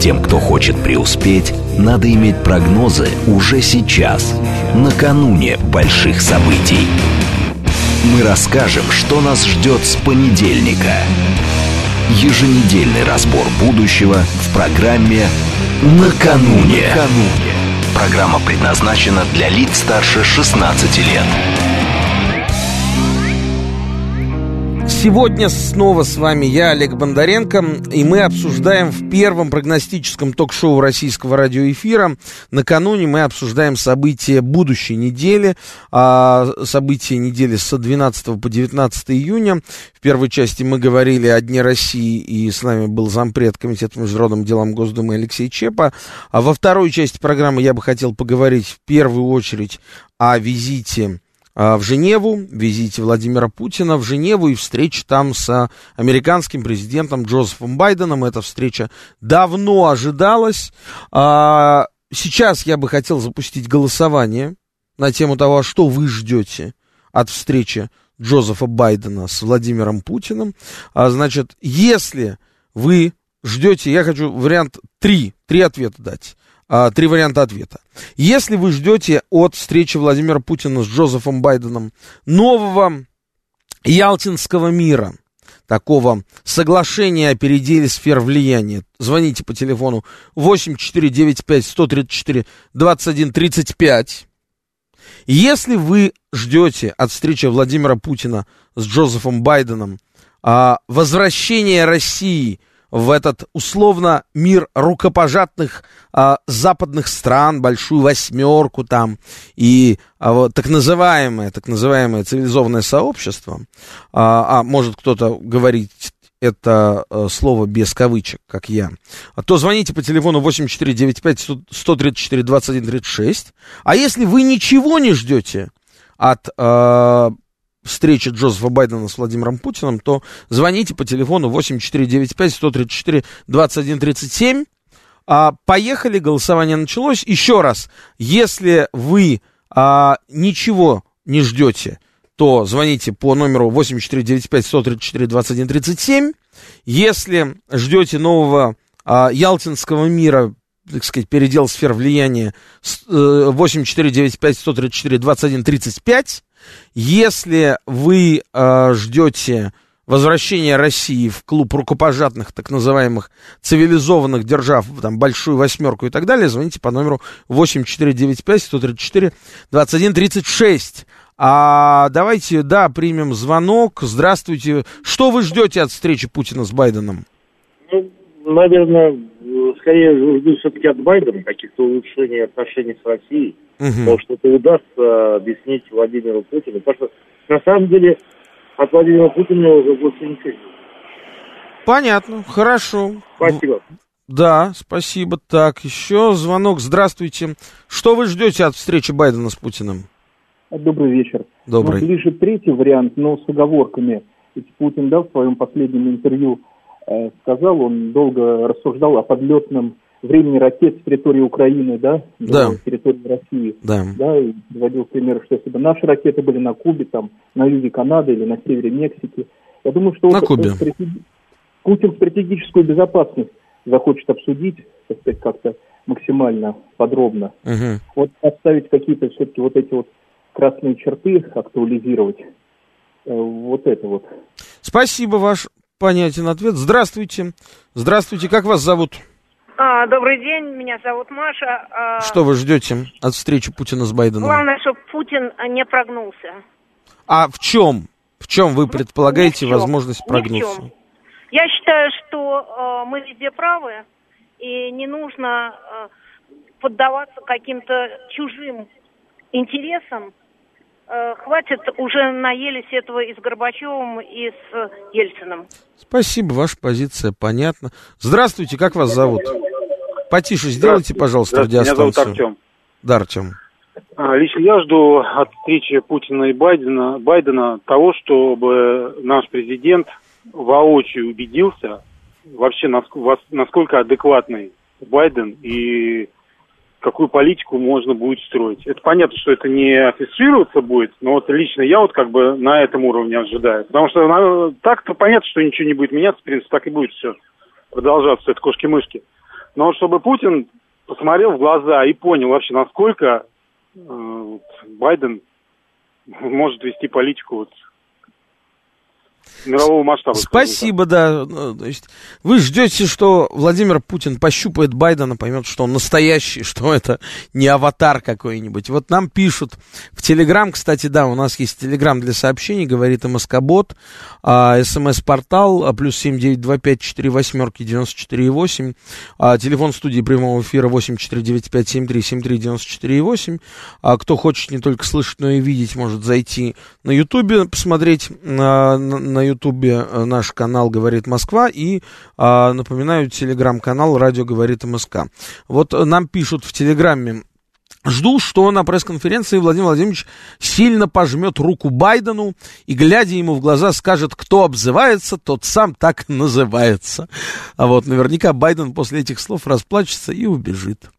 Тем, кто хочет преуспеть, надо иметь прогнозы уже сейчас, накануне больших событий. Мы расскажем, что нас ждет с понедельника. Еженедельный разбор будущего в программе «Накануне». Накануне. Программа предназначена для лиц старше 16 лет. Сегодня снова с вами я, Олег Бондаренко, и мы обсуждаем в первом прогностическом ток-шоу российского радиоэфира. Накануне мы обсуждаем события будущей недели, а, события недели с 12 по 19 июня. В первой части мы говорили о Дне России, и с нами был зампред Комитета по международным делам Госдумы Алексей Чепа. А во второй части программы я бы хотел поговорить в первую очередь о визите в Женеву, визите Владимира Путина в Женеву и встрече там с американским президентом Джозефом Байденом. Эта встреча давно ожидалась. А, сейчас я бы хотел запустить голосование на тему того, а что вы ждете от встречи Джозефа Байдена с Владимиром Путиным. Значит, если вы ждете, я хочу вариант три, три ответа дать а, три варианта ответа. Если вы ждете от встречи Владимира Путина с Джозефом Байденом нового Ялтинского мира, такого соглашения о переделе сфер влияния, звоните по телефону 8495-134-2135. Если вы ждете от встречи Владимира Путина с Джозефом Байденом а, возвращения России – в этот условно мир рукопожатных а, западных стран, большую восьмерку там, и а, вот, так называемое, так называемое цивилизованное сообщество, а, а может кто-то говорить это э, слово без кавычек, как я, то звоните по телефону 8495-134-2136. А если вы ничего не ждете от встречи Джозефа Байдена с Владимиром Путиным, то звоните по телефону 8495-134-2137. А, поехали, голосование началось. Еще раз, если вы а, ничего не ждете, то звоните по номеру 8495-134-2137. Если ждете нового а, Ялтинского мира, так сказать, передел сфер влияния 8495-134-2135, если вы э, ждете возвращения России в клуб рукопожатных, так называемых цивилизованных держав, там, большую восьмерку и так далее, звоните по номеру 8495-134-2136. А давайте, да, примем звонок. Здравствуйте. Что вы ждете от встречи Путина с Байденом? Ну, наверное, скорее жду все-таки от Байдена каких-то улучшений отношений с Россией. Угу. Может, это удастся объяснить Владимиру Путину. Потому что, на самом деле, от Владимира Путина уже больше ничего Понятно, хорошо. Спасибо. Да, спасибо. Так, еще звонок. Здравствуйте. Что вы ждете от встречи Байдена с Путиным? Добрый вечер. Добрый. Ну, ближе третий вариант, но с оговорками. Ведь Путин, да, в своем последнем интервью сказал, он долго рассуждал о подлетном времени ракет с территории Украины, да, да. с территории России, да. да, и приводил пример, что если бы наши ракеты были на Кубе, там, на юге Канады или на севере Мексики, я думаю, что на вот Кубе. Путин стратегическую безопасность захочет обсудить, так сказать, как-то максимально подробно. Угу. Вот поставить какие-то все-таки вот эти вот красные черты, актуализировать, э, вот это вот. Спасибо, ваш понятен ответ. Здравствуйте. Здравствуйте, как вас зовут? А, добрый день, меня зовут Маша. А, Что вы ждете от встречи Путина с Байденом? Главное, чтобы Путин не прогнулся. А в чем? В чем вы предполагаете Ни в чем. возможность прогнуться? Я считаю, что э, мы везде правы, и не нужно э, поддаваться каким-то чужим интересам. Э, хватит, уже наелись этого и с Горбачевым, и с Ельциным. Спасибо, ваша позиция понятна. Здравствуйте, как вас зовут? Потише сделайте, пожалуйста, радиостанцию. Меня зовут Артем. Да, Артем. А, Лично я жду от встречи Путина и Байдена, Байдена того, чтобы наш президент воочию убедился вообще, насколько адекватный Байден и какую политику можно будет строить. Это понятно, что это не афишируется будет, но вот лично я вот как бы на этом уровне ожидаю. Потому что ну, так-то понятно, что ничего не будет меняться, в принципе, так и будет все продолжаться, это кошки-мышки. Но чтобы Путин посмотрел в глаза и понял вообще, насколько э, Байден может вести политику вот мирового масштаба. Спасибо, да. Ну, то есть вы ждете, что Владимир Путин пощупает Байдена, поймет, что он настоящий, что это не аватар какой-нибудь. Вот нам пишут в Телеграм, кстати, да, у нас есть Телеграм для сообщений, говорит МСК-бот, а, СМС-портал, а, плюс семь девять два пять четыре восьмерки девяносто четыре восемь, а, телефон студии прямого эфира восемь четыре девять пять семь три семь три девяносто четыре восемь. А кто хочет не только слышать, но и видеть, может зайти на Ютубе, посмотреть на, на Ютубе э, наш канал «Говорит Москва» и, а, напоминаю, телеграм-канал «Радио говорит МСК». Вот нам пишут в телеграме, Жду, что на пресс-конференции Владимир Владимирович сильно пожмет руку Байдену и, глядя ему в глаза, скажет, кто обзывается, тот сам так называется. А вот наверняка Байден после этих слов расплачется и убежит.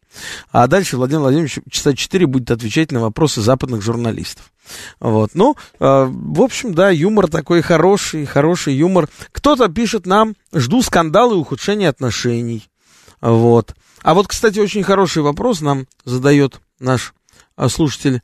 А дальше Владимир Владимирович часа 4 будет отвечать на вопросы западных журналистов. Вот. Ну, э, в общем, да, юмор такой хороший, хороший юмор. Кто-то пишет нам, жду скандала и ухудшения отношений. Вот. А вот, кстати, очень хороший вопрос нам задает наш э, слушатель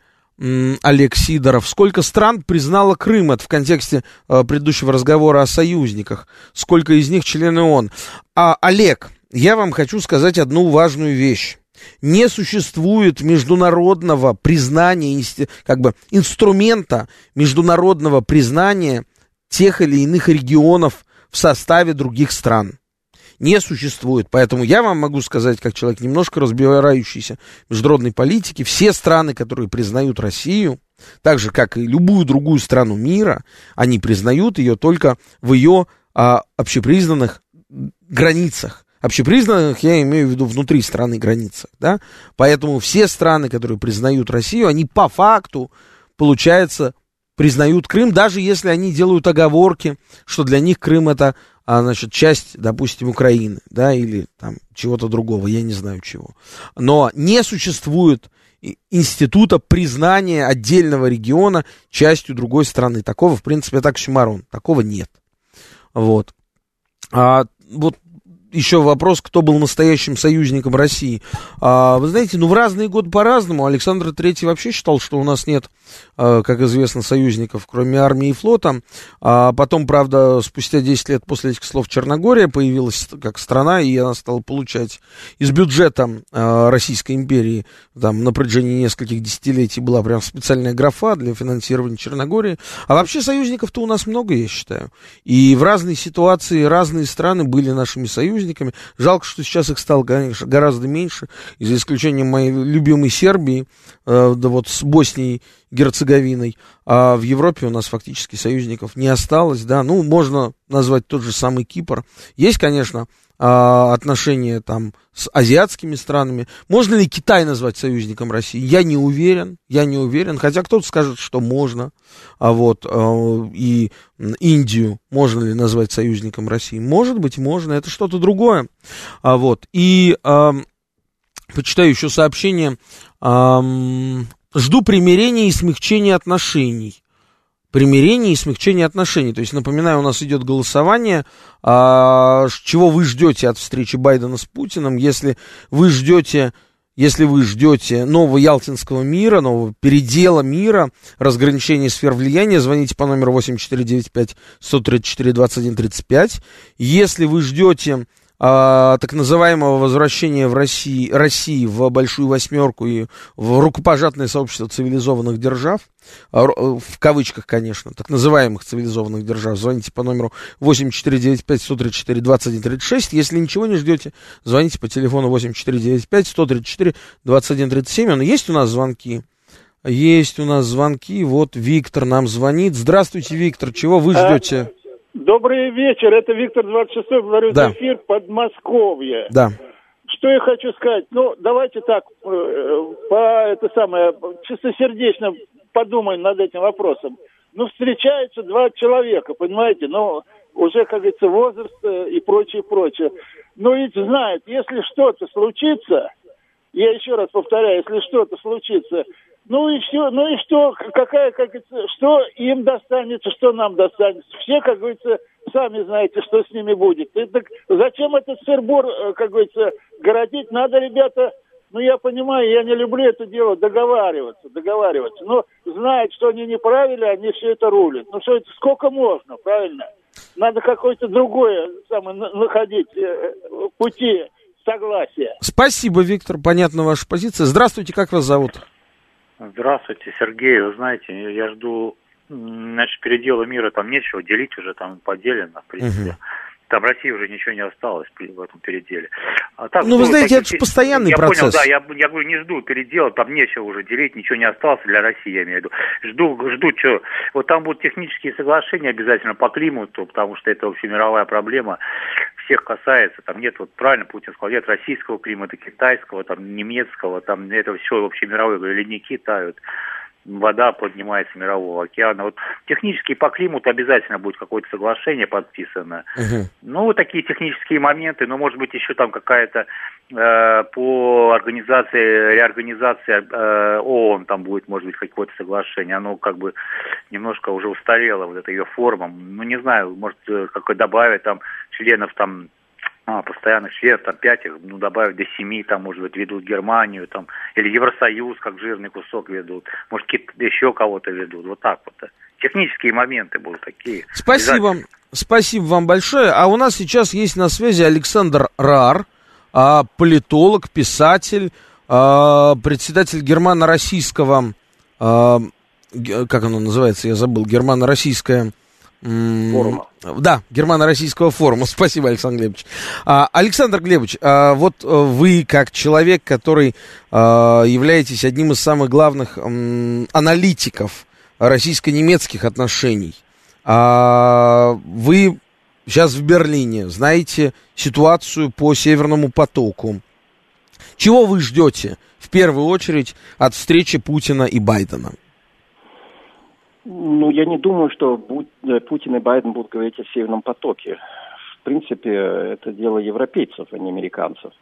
Олег Сидоров. Сколько стран признало Крым? Это в контексте э, предыдущего разговора о союзниках. Сколько из них члены ООН? А, Олег, я вам хочу сказать одну важную вещь не существует международного признания, как бы инструмента международного признания тех или иных регионов в составе других стран. Не существует. Поэтому я вам могу сказать, как человек, немножко разбирающийся в международной политике, все страны, которые признают Россию, так же, как и любую другую страну мира, они признают ее только в ее а, общепризнанных границах общепризнанных, я имею в виду внутри страны границы, да, поэтому все страны, которые признают Россию, они по факту, получается, признают Крым, даже если они делают оговорки, что для них Крым это, а, значит, часть, допустим, Украины, да, или там чего-то другого, я не знаю чего. Но не существует института признания отдельного региона частью другой страны. Такого, в принципе, это оксюмарон. Такого нет. Вот. А, вот еще вопрос, кто был настоящим союзником России. А, вы знаете, ну в разные годы по-разному. Александр III вообще считал, что у нас нет, а, как известно, союзников, кроме армии и флота. А потом, правда, спустя 10 лет после этих слов Черногория появилась как страна, и она стала получать из бюджета а, Российской империи там, на протяжении нескольких десятилетий была прям специальная графа для финансирования Черногории. А вообще союзников-то у нас много, я считаю. И в разные ситуации разные страны были нашими союзниками союзниками. Жалко, что сейчас их стало, конечно, гораздо меньше, за исключением моей любимой Сербии, э, да вот с Боснией, Герцеговиной, а в Европе у нас фактически союзников не осталось, да, ну, можно назвать тот же самый Кипр. Есть, конечно, а, отношения там с азиатскими странами. Можно ли Китай назвать союзником России? Я не уверен, я не уверен, хотя кто-то скажет, что можно. А вот а, и Индию можно ли назвать союзником России? Может быть, можно, это что-то другое. А вот и а, почитаю еще сообщение. А, жду примирения и смягчения отношений примирение и смягчение отношений. То есть, напоминаю, у нас идет голосование, а, чего вы ждете от встречи Байдена с Путиным, если вы ждете если вы ждете нового Ялтинского мира, нового передела мира, разграничения сфер влияния, звоните по номеру 8495-134-2135. Если вы ждете а, так называемого возвращения в России, России в большую восьмерку и в рукопожатное сообщество цивилизованных держав, а, в кавычках, конечно, так называемых цивилизованных держав, звоните по номеру 8495-134-2136. Если ничего не ждете, звоните по телефону 8495-134-2137. Он есть у нас звонки? Есть у нас звонки. Вот Виктор нам звонит. Здравствуйте, Виктор. Чего вы ждете? Добрый вечер, это Виктор 26 говорю да. эфир Подмосковье. Да. Что я хочу сказать? Ну, давайте так, э, по это самое, чистосердечно подумаем над этим вопросом. Ну, встречаются два человека, понимаете, ну, уже, как говорится, возраст э, и прочее, прочее. Но ведь знают, если что-то случится, Я еще раз повторяю, если что-то случится, ну и все, ну и что, какая, как говорится, что им достанется, что нам достанется. Все, как говорится, сами знаете, что с ними будет. И так зачем этот сырбор, э, как говорится, городить? Надо, ребята, ну я понимаю, я не люблю это дело, договариваться, договариваться. Но знают, что они неправильно, они все это рулят. Ну что это, сколько можно, правильно? Надо какое-то другое самое, находить э, пути согласия. Спасибо, Виктор, понятна ваша позиция. Здравствуйте, как вас зовут? Здравствуйте, Сергей. Вы знаете, я жду, значит, передела мира там нечего делить уже, там поделено, в принципе. Угу. Там России уже ничего не осталось в этом переделе. А так, ну, вы знаете, это же постоянный я процесс. Я понял, да, я, я говорю, не жду передела, там нечего уже делить, ничего не осталось для России, я имею в виду. Жду, жду, что, вот там будут технические соглашения обязательно по климату, потому что это общемировая проблема, всех касается, там нет, вот правильно Путин сказал, нет российского климата, китайского, там немецкого, там это все общемировое, ледники тают вода поднимается мирового океана. Вот технически по климату обязательно будет какое-то соглашение подписано. Угу. Ну, вот такие технические моменты, но может быть еще там какая-то э, по организации, реорганизации э, ООН там будет, может быть, какое-то соглашение. Оно как бы немножко уже устарело, вот эта ее форма. Ну, не знаю, может, э, какой добавить там членов там а, постоянных членов, там пять их, ну, добавить до семи, там, может быть, ведут Германию, там, или Евросоюз, как жирный кусок ведут, может, еще кого-то ведут, вот так вот. Технические моменты будут такие. Спасибо, спасибо вам большое. А у нас сейчас есть на связи Александр Рар, а, политолог, писатель, а, председатель германо-российского, а, как оно называется, я забыл, германо-российское Форума. Да, германо-российского форума. Спасибо, Александр Глебович. А, Александр Глебович, а, вот э, вы, как человек, который а, являетесь одним из самых главных аналитиков российско-немецких отношений, вы сейчас в Берлине, знаете ситуацию по Северному потоку. Чего вы ждете в первую очередь от встречи Путина и Байдена? Ну, я не думаю, что э, Путин и Байден будут говорить о Северном потоке. В принципе, это дело европейцев, а не американцев.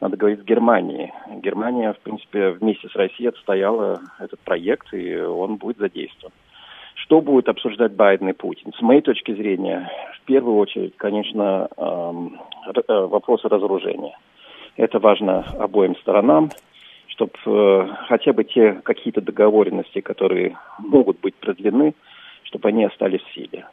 Надо говорить с Германией. Германия, в принципе, вместе с Россией отстояла этот проект, и он будет задействован. Что будет обсуждать Байден и Путин? С моей точки зрения, в первую очередь, конечно, эм, э, вопрос разоружения. Это важно обоим сторонам чтобы э, хотя бы те какие-то договоренности, которые могут быть продлены, чтобы они остались в силе.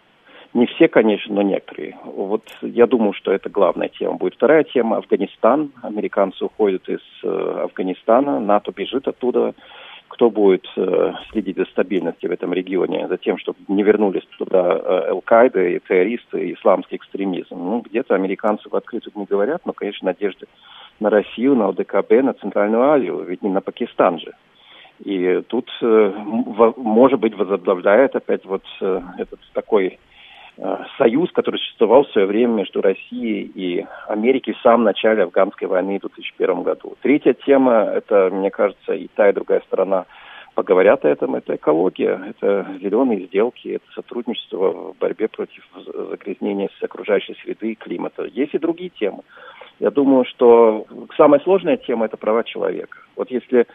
Не все, конечно, но некоторые. Вот я думаю, что это главная тема будет. Вторая тема – Афганистан. Американцы уходят из э, Афганистана, НАТО бежит оттуда. Кто будет э, следить за стабильностью в этом регионе, за тем, чтобы не вернулись туда э, Аль-Каида и террористы, и исламский экстремизм? Ну, где-то американцы в открытую не говорят, но, конечно, надежды на Россию, на ОДКБ, на Центральную Азию, ведь не на Пакистан же. И тут, э, может быть, возобновляет опять вот э, этот такой э, союз, который существовал в свое время между Россией и Америкой в самом начале афганской войны в 2001 году. Третья тема, это, мне кажется, и та, и другая сторона поговорят о этом, это экология, это зеленые сделки, это сотрудничество в борьбе против загрязнения окружающей среды и климата. Есть и другие темы. Я думаю, что самая сложная тема – это права человека. Вот если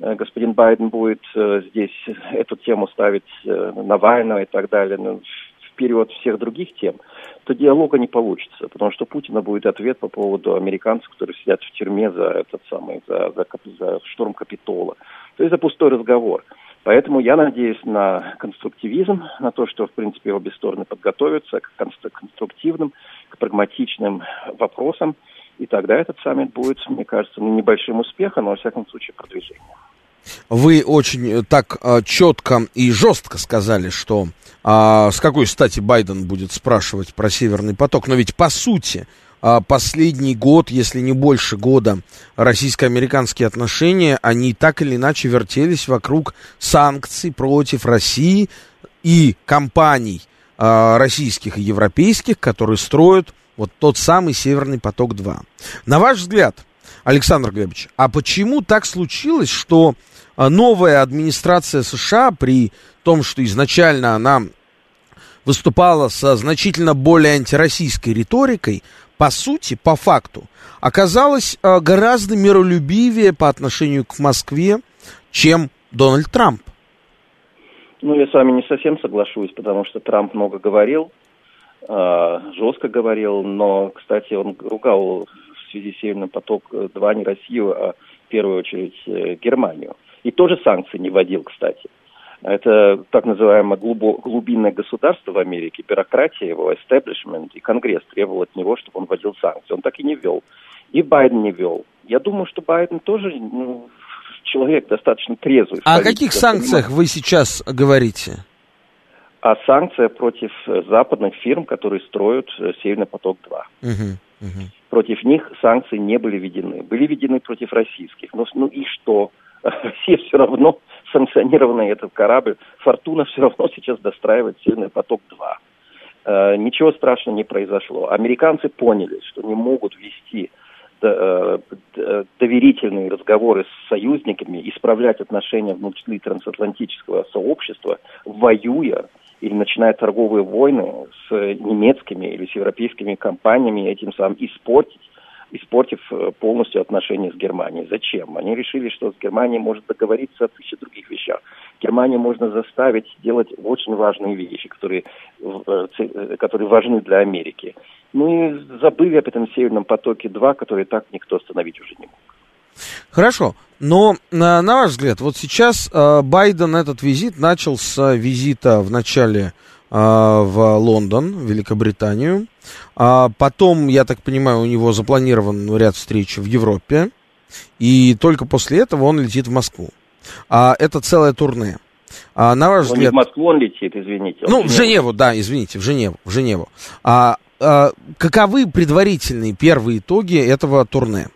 э, господин Байден будет э, здесь эту тему ставить э, Навального и так далее, ну, вперед всех других тем, то диалога не получится, потому что Путина будет ответ по поводу американцев, которые сидят в тюрьме за этот самый, за, за, за штурм Капитола. То есть за пустой разговор. Поэтому я надеюсь на конструктивизм, на то, что, в принципе, обе стороны подготовятся к конструктивным, к прагматичным вопросам. И тогда этот саммит будет, мне кажется, ну, небольшим успехом, но, во всяком случае, продвижением. Вы очень э, так э, четко и жестко сказали, что а, с какой стати Байден будет спрашивать про Северный поток. Но ведь по сути а, последний год, если не больше года, российско-американские отношения, они так или иначе вертелись вокруг санкций против России и компаний а, российских и европейских, которые строят вот тот самый Северный поток-2. На ваш взгляд, Александр Глебович, а почему так случилось, что новая администрация США при том, что изначально она выступала со значительно более антироссийской риторикой, по сути, по факту, оказалась э, гораздо миролюбивее по отношению к Москве, чем Дональд Трамп. Ну, я с вами не совсем соглашусь, потому что Трамп много говорил, э, жестко говорил, но, кстати, он ругал в связи с Северным поток-2 не Россию, а в первую очередь э, Германию. И тоже санкции не вводил, кстати. Это так называемое глубинное государство в Америке, бюрократия его, establishment и Конгресс требовал от него, чтобы он вводил санкции. Он так и не ввел. И Байден не ввел. Я думаю, что Байден тоже ну, человек достаточно трезвый. А о каких санкциях вы сейчас говорите? А санкция против западных фирм, которые строят э, Северный поток-2. Угу, угу. Против них санкции не были введены. Были введены против российских. Но, ну и что? Россия все равно санкционированный этот корабль. Фортуна все равно сейчас достраивает Северный поток-2. Э, ничего страшного не произошло. Американцы поняли, что не могут вести э, доверительные разговоры с союзниками, исправлять отношения внутри трансатлантического сообщества, воюя или начиная торговые войны с немецкими или с европейскими компаниями, этим самым испортить испортив э, полностью отношения с Германией. Зачем? Они решили, что с Германией может договориться о тысяче других вещах. Германию можно заставить делать очень важные вещи, которые, э, э, которые важны для Америки. Ну и забыли об этом Северном потоке-2, который так никто остановить уже не мог. Хорошо, но на, на ваш взгляд, вот сейчас э, Байден этот визит начал с визита в начале в Лондон, в Великобританию. А потом, я так понимаю, у него запланирован ряд встреч в Европе. И только после этого он летит в Москву. А это целое турне. А, на ваш он взгляд... не в Москву он летит, извините. Он ну, в Женеву, да, извините, в Женеву. В Женеву. А, а, каковы предварительные первые итоги этого турне?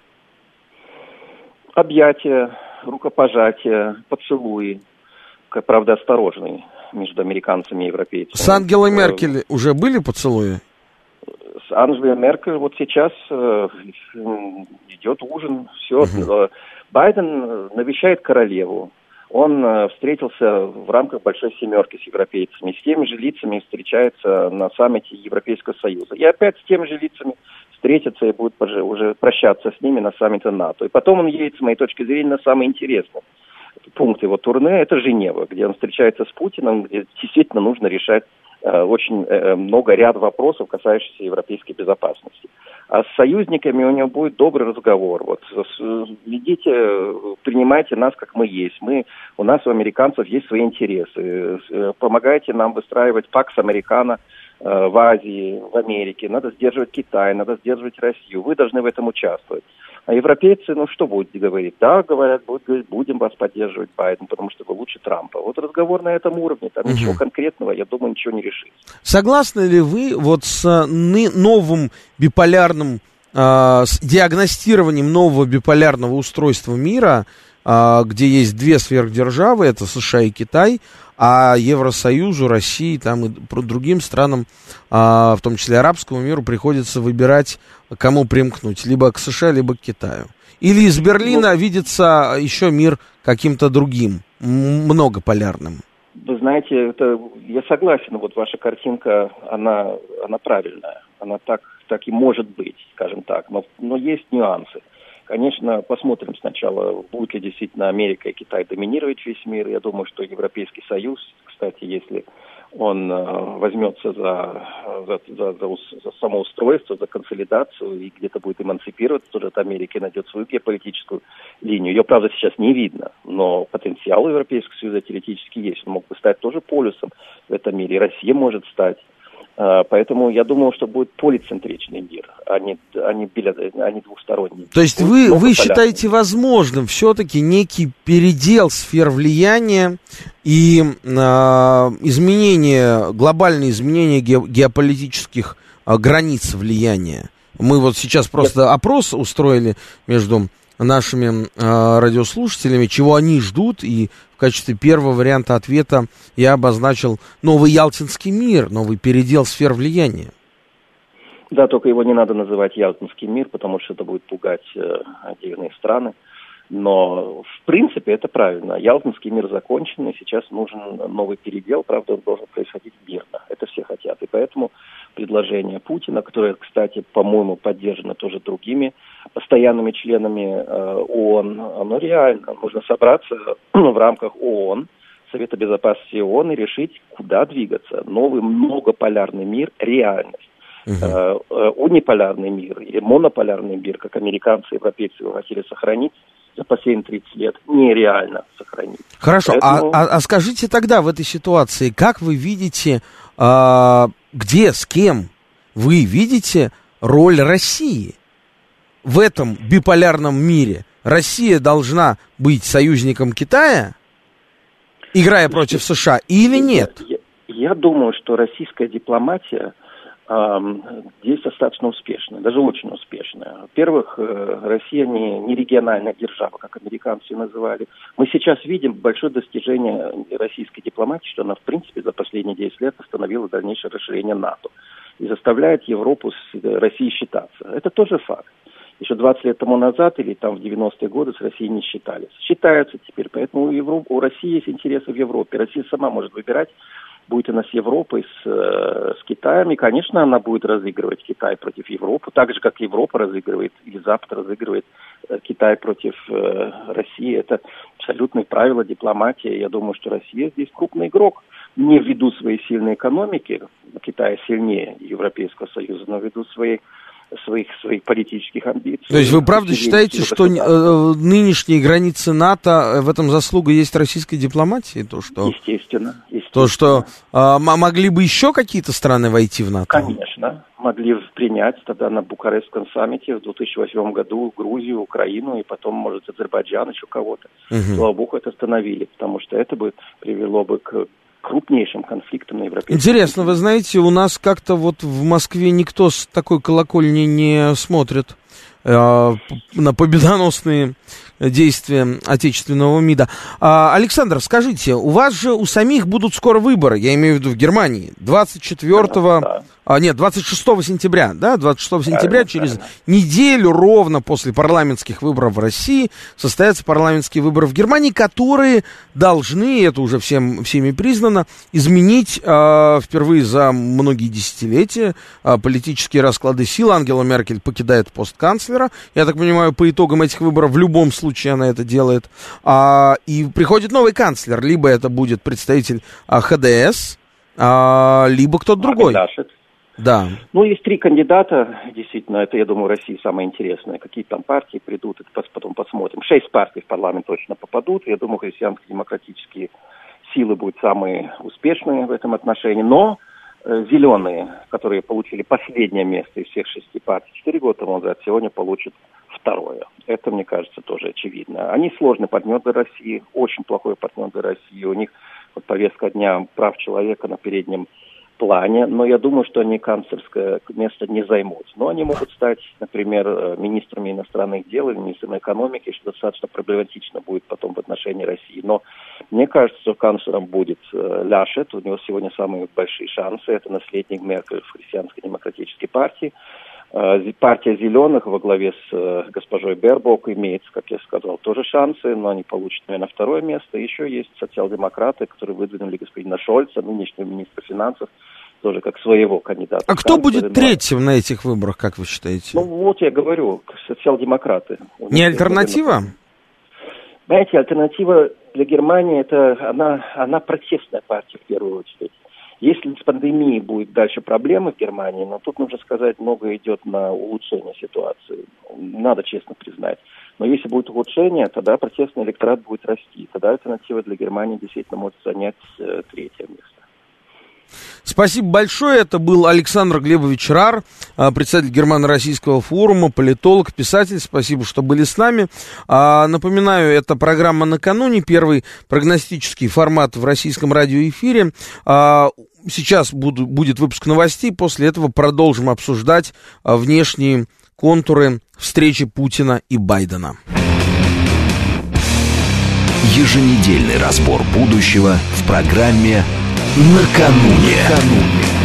Объятия, рукопожатия, поцелуи. Правда, осторожный между американцами и европейцами. С Ангелой э, Меркель уже были поцелуи? С Ангелой Меркель вот сейчас э, идет ужин, все. Угу. Байден навещает королеву. Он э, встретился в рамках Большой Семерки с европейцами. С теми же лицами встречается на саммите Европейского Союза. И опять с теми же лицами встретится и будет уже прощаться с ними на саммите НАТО. И потом он едет, с моей точки зрения, на самое интересное – пункт его турне – это Женева, где он встречается с Путиным, где действительно нужно решать э, очень э, э, много ряд вопросов, касающихся европейской безопасности. А с союзниками у него будет добрый разговор. Вот ведите, принимайте нас, как мы есть. Мы, у нас, у американцев, есть свои интересы. Помогайте нам выстраивать пакс американо в Азии, в Америке. Надо сдерживать Китай, надо сдерживать Россию. Вы должны в этом участвовать. А европейцы, ну что будут говорить? Да, говорят, будут говорить, будем вас поддерживать Байден, потому что вы лучше Трампа. Вот разговор на этом уровне, там угу. ничего конкретного, я думаю, ничего не решится. Согласны ли вы вот с новым биполярным, э, с диагностированием нового биполярного устройства мира, э, где есть две сверхдержавы, это США и Китай, а Евросоюзу, России там, и другим странам, а, в том числе арабскому миру, приходится выбирать, кому примкнуть, либо к США, либо к Китаю. Или из Берлина ну, видится еще мир каким-то другим, многополярным. Вы знаете, это, я согласен, вот ваша картинка, она, она правильная, она так, так и может быть, скажем так, но, но есть нюансы. Конечно, посмотрим сначала, будет ли действительно Америка и Китай доминировать весь мир. Я думаю, что Европейский Союз, кстати, если он э, возьмется за, за, за, за, за самоустройство, за консолидацию и где-то будет эмансипироваться тоже от Америки, найдет свою геополитическую линию. Ее, правда, сейчас не видно, но потенциал Европейского Союза теоретически есть. Он мог бы стать тоже полюсом в этом мире. И Россия может стать поэтому я думаю, что будет полицентричный мир, а не, а не, а не двухсторонний. То есть вы, вы считаете возможным все-таки некий передел сфер влияния и э, изменение, глобальные изменения ге, геополитических э, границ влияния? Мы вот сейчас просто опрос устроили между нашими э, радиослушателями, чего они ждут, и в качестве первого варианта ответа я обозначил новый Ялтинский мир, новый передел сфер влияния. Да, только его не надо называть Ялтинский мир, потому что это будет пугать э, отдельные страны. Но, в принципе, это правильно. Ялтинский мир закончен, и сейчас нужен новый передел. Правда, он должен происходить мирно. Это все хотят. И поэтому предложение Путина, которое, кстати, по-моему, поддержано тоже другими постоянными членами э, ООН, оно реально. Нужно собраться в рамках ООН, Совета Безопасности ООН и решить, куда двигаться. Новый многополярный мир – реальность. Uh-huh. униполярный мир или монополярный мир, как американцы и европейцы его хотели сохранить, за последние 30 лет нереально сохранить. Хорошо, а, Поэтому... а, а, а скажите тогда в этой ситуации, как вы видите, а, где, с кем вы видите роль России в этом биполярном мире? Россия должна быть союзником Китая, играя против США, или нет? Я, я думаю, что российская дипломатия здесь достаточно успешная, даже очень успешная. Во-первых, э, Россия не, не региональная держава, как американцы называли. Мы сейчас видим большое достижение российской дипломатии, что она, в принципе, за последние 10 лет остановила дальнейшее расширение НАТО и заставляет Европу с Россией считаться. Это тоже факт. Еще 20 лет тому назад или там в 90-е годы с Россией не считались. Считаются теперь, поэтому у, Европ... у России есть интересы в Европе. Россия сама может выбирать, будет она с Европой, с, э, с Китаем, и, конечно, она будет разыгрывать Китай против Европы, так же, как Европа разыгрывает, или Запад разыгрывает э, Китай против э, России. Это абсолютное правило дипломатии. Я думаю, что Россия здесь крупный игрок. Не ввиду своей сильной экономики, Китай сильнее Европейского Союза, но ввиду своей своих, своих политических амбиций. То есть вы правда считаете, что э, нынешние границы НАТО, э, в этом заслуга есть российской дипломатии? То, что, естественно, естественно. То, что э, могли бы еще какие-то страны войти в НАТО? Конечно. Могли принять тогда на Букарестском саммите в 2008 году Грузию, Украину и потом, может, Азербайджан, еще кого-то. Угу. Слава богу, это остановили, потому что это бы привело бы к крупнейшим конфликтом на европейском Интересно, вы знаете, у нас как-то вот в Москве никто с такой колокольни не смотрит э, на победоносные действия отечественного МИДа. А, Александр, скажите, у вас же у самих будут скоро выборы, я имею в виду в Германии, 24 да, да. А, нет, 26 сентября, да, 26 сентября, через правильно. неделю ровно после парламентских выборов в России состоятся парламентские выборы в Германии, которые должны, это уже всем, всеми признано, изменить э, впервые за многие десятилетия э, политические расклады сил. Ангела Меркель покидает пост канцлера. Я так понимаю, по итогам этих выборов в любом случае она это делает. А, и приходит новый канцлер. Либо это будет представитель а, ХДС, а, либо кто-то другой. Дашит. Да. Ну, есть три кандидата, действительно, это, я думаю, России самое интересное. Какие там партии придут, это потом посмотрим. Шесть партий в парламент точно попадут. Я думаю, христианско-демократические силы будут самые успешные в этом отношении. Но э, зеленые, которые получили последнее место из всех шести партий четыре года тому назад, сегодня получат второе. Это, мне кажется, тоже очевидно. Они сложный партнер для России, очень плохой партнер для России. У них вот повестка дня прав человека на переднем плане, но я думаю, что они канцлерское место не займут. Но они могут стать, например, э, министрами иностранных дел или министрами экономики, что достаточно проблематично будет потом в отношении России. Но мне кажется, что канцлером будет э, Ляшет, у него сегодня самые большие шансы, это наследник Меркель в христианско-демократической партии. Э, партия зеленых во главе с э, госпожой Бербок имеет, как я сказал, тоже шансы, но они получат, наверное, второе место. Еще есть социал-демократы, которые выдвинули господина Шольца, нынешнего министра финансов, тоже как своего кандидата. А кто будет третьим на этих выборах, как вы считаете? Ну, вот я говорю, социал-демократы. Не альтернатива? Знаете, альтернатива для Германии, это она, она протестная партия в первую очередь. Если с пандемией будет дальше проблемы в Германии, но тут нужно сказать, много идет на улучшение ситуации. Надо честно признать. Но если будет улучшение, тогда протестный электорат будет расти. Тогда альтернатива для Германии действительно может занять э, третье место. Спасибо большое. Это был Александр Глебович Рар, а, председатель Германо-Российского форума, политолог, писатель. Спасибо, что были с нами. А, напоминаю, это программа «Накануне», первый прогностический формат в российском радиоэфире. А, сейчас буду, будет выпуск новостей, после этого продолжим обсуждать внешние контуры встречи Путина и Байдена. Еженедельный разбор будущего в программе накануне. накануне.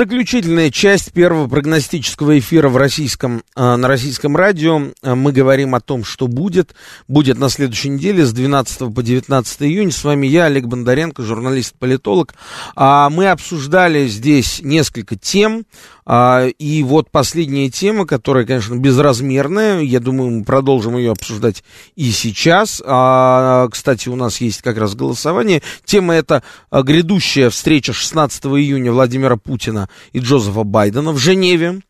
Заключительная часть первого прогностического эфира в российском, э, на российском радио. Э, мы говорим о том, что будет. Будет на следующей неделе с 12 по 19 июня. С вами я, Олег Бондаренко, журналист-политолог. А мы обсуждали здесь несколько тем. А, и вот последняя тема, которая, конечно, безразмерная. Я думаю, мы продолжим ее обсуждать и сейчас. А, кстати, у нас есть как раз голосование. Тема это грядущая встреча 16 июня Владимира Путина и Джозефа Байдена в Женеве.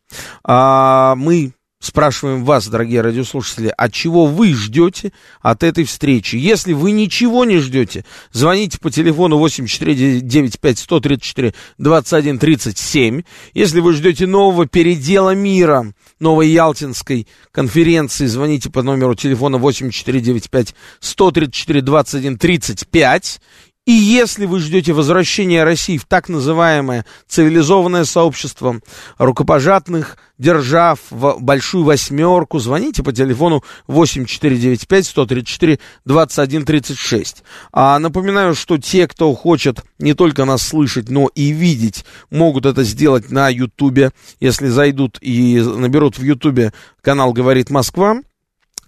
А, мы спрашиваем вас, дорогие радиослушатели, а чего вы ждете от этой встречи? Если вы ничего не ждете, звоните по телефону 8495-134-2137. Если вы ждете нового передела мира, новой Ялтинской конференции, звоните по номеру телефона 8495-134-2135. И если вы ждете возвращения России в так называемое цивилизованное сообщество рукопожатных держав, в большую восьмерку, звоните по телефону 8495-134-2136. А напоминаю, что те, кто хочет не только нас слышать, но и видеть, могут это сделать на Ютубе. Если зайдут и наберут в Ютубе канал «Говорит Москва»,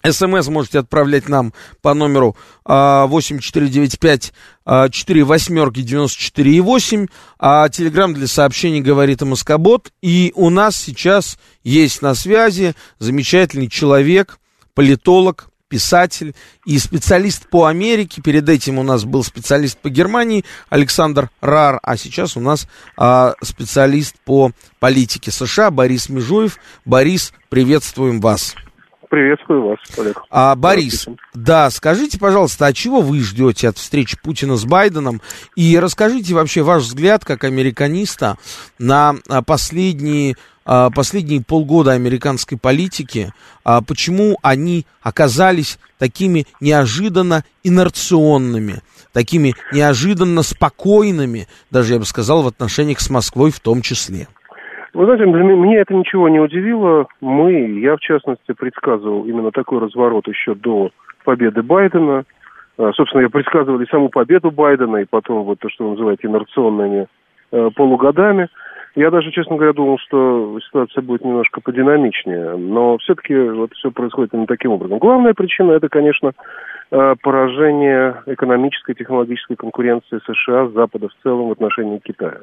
СМС можете отправлять нам по номеру а, 8495 а, 4 восьмерки 94 и 8. А Телеграм для сообщений говорит о Москобот. И у нас сейчас есть на связи замечательный человек, политолог, писатель и специалист по Америке. Перед этим у нас был специалист по Германии Александр Рар, а сейчас у нас а, специалист по политике США Борис Межуев. Борис, приветствуем вас. Приветствую вас, Олег. А, Борис, да, скажите, пожалуйста, а чего вы ждете от встречи Путина с Байденом? И расскажите вообще ваш взгляд, как американиста, на а, последние, а, последние полгода американской политики, а, почему они оказались такими неожиданно инерционными, такими неожиданно спокойными, даже я бы сказал, в отношениях с Москвой в том числе? Вы знаете, меня это ничего не удивило. Мы, я в частности, предсказывал именно такой разворот еще до победы Байдена. А, собственно, я предсказывал и саму победу Байдена, и потом вот то, что вы называете инерционными э, полугодами. Я даже, честно говоря, думал, что ситуация будет немножко подинамичнее, но все-таки вот все происходит именно таким образом. Главная причина это, конечно, э, поражение экономической, технологической конкуренции США, Запада в целом в отношении Китая.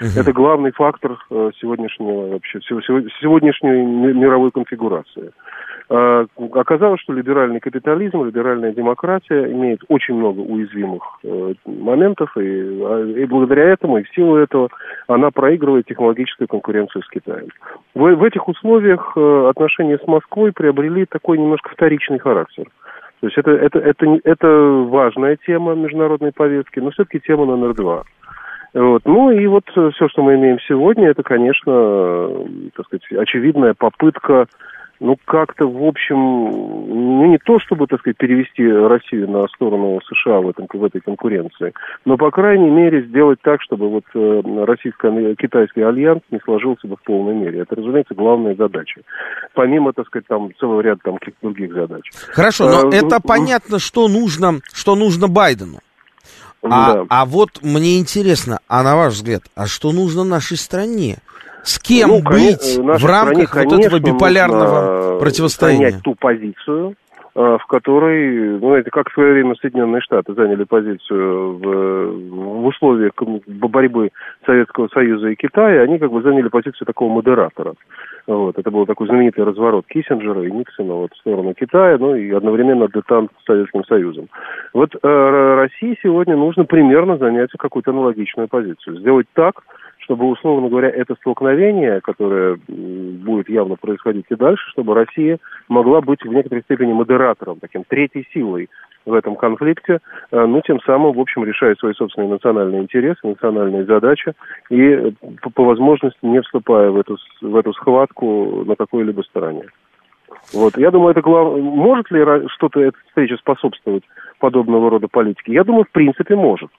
Угу. Это главный фактор э, сегодняшнего вообще сегодняшней мировой конфигурации. Э, оказалось, что либеральный капитализм, либеральная демократия имеет очень много уязвимых э, моментов, и, а, и благодаря этому, и в силу этого, она проигрывает технологическую конкуренцию с Китаем. В, в этих условиях отношения с Москвой приобрели такой немножко вторичный характер. То есть это, это, это, это важная тема международной повестки, но все-таки тема номер два. Вот. Ну и вот э, все, что мы имеем сегодня, это, конечно, э, так сказать, очевидная попытка ну, как-то, в общем, ну, не то, чтобы, так сказать, перевести Россию на сторону США в, этом, в этой конкуренции, но, по крайней мере, сделать так, чтобы вот э, российско-китайский альянс не сложился бы в полной мере. Это, разумеется, главная задача. Помимо, так сказать, там целого ряда там каких-то других задач. Хорошо, но а, это ну, понятно, что нужно, что нужно Байдену. А, да. а вот мне интересно, а на ваш взгляд, а что нужно нашей стране? С кем ну, быть в рамках стране, вот этого биполярного противостояния? ту позицию, а, в которой, ну, это как в свое время Соединенные Штаты заняли позицию в, в условиях борьбы Советского Союза и Китая, они как бы заняли позицию такого модератора. Вот, это был такой знаменитый разворот Киссинджера и Никсона вот, в сторону Китая, ну и одновременно детант с Советским Союзом. Вот э, России сегодня нужно примерно занять какую-то аналогичную позицию. Сделать так, чтобы, условно говоря, это столкновение, которое будет явно происходить и дальше, чтобы Россия могла быть в некоторой степени модератором, таким третьей силой в этом конфликте, э, ну, тем самым, в общем, решая свои собственные национальные интересы, национальные задачи и, э, по, по возможности, не вступая в эту, в эту схватку на какой-либо стороне. Вот. Я думаю, это главное. Может ли что-то эта встреча способствовать подобного рода политике? Я думаю, в принципе, может.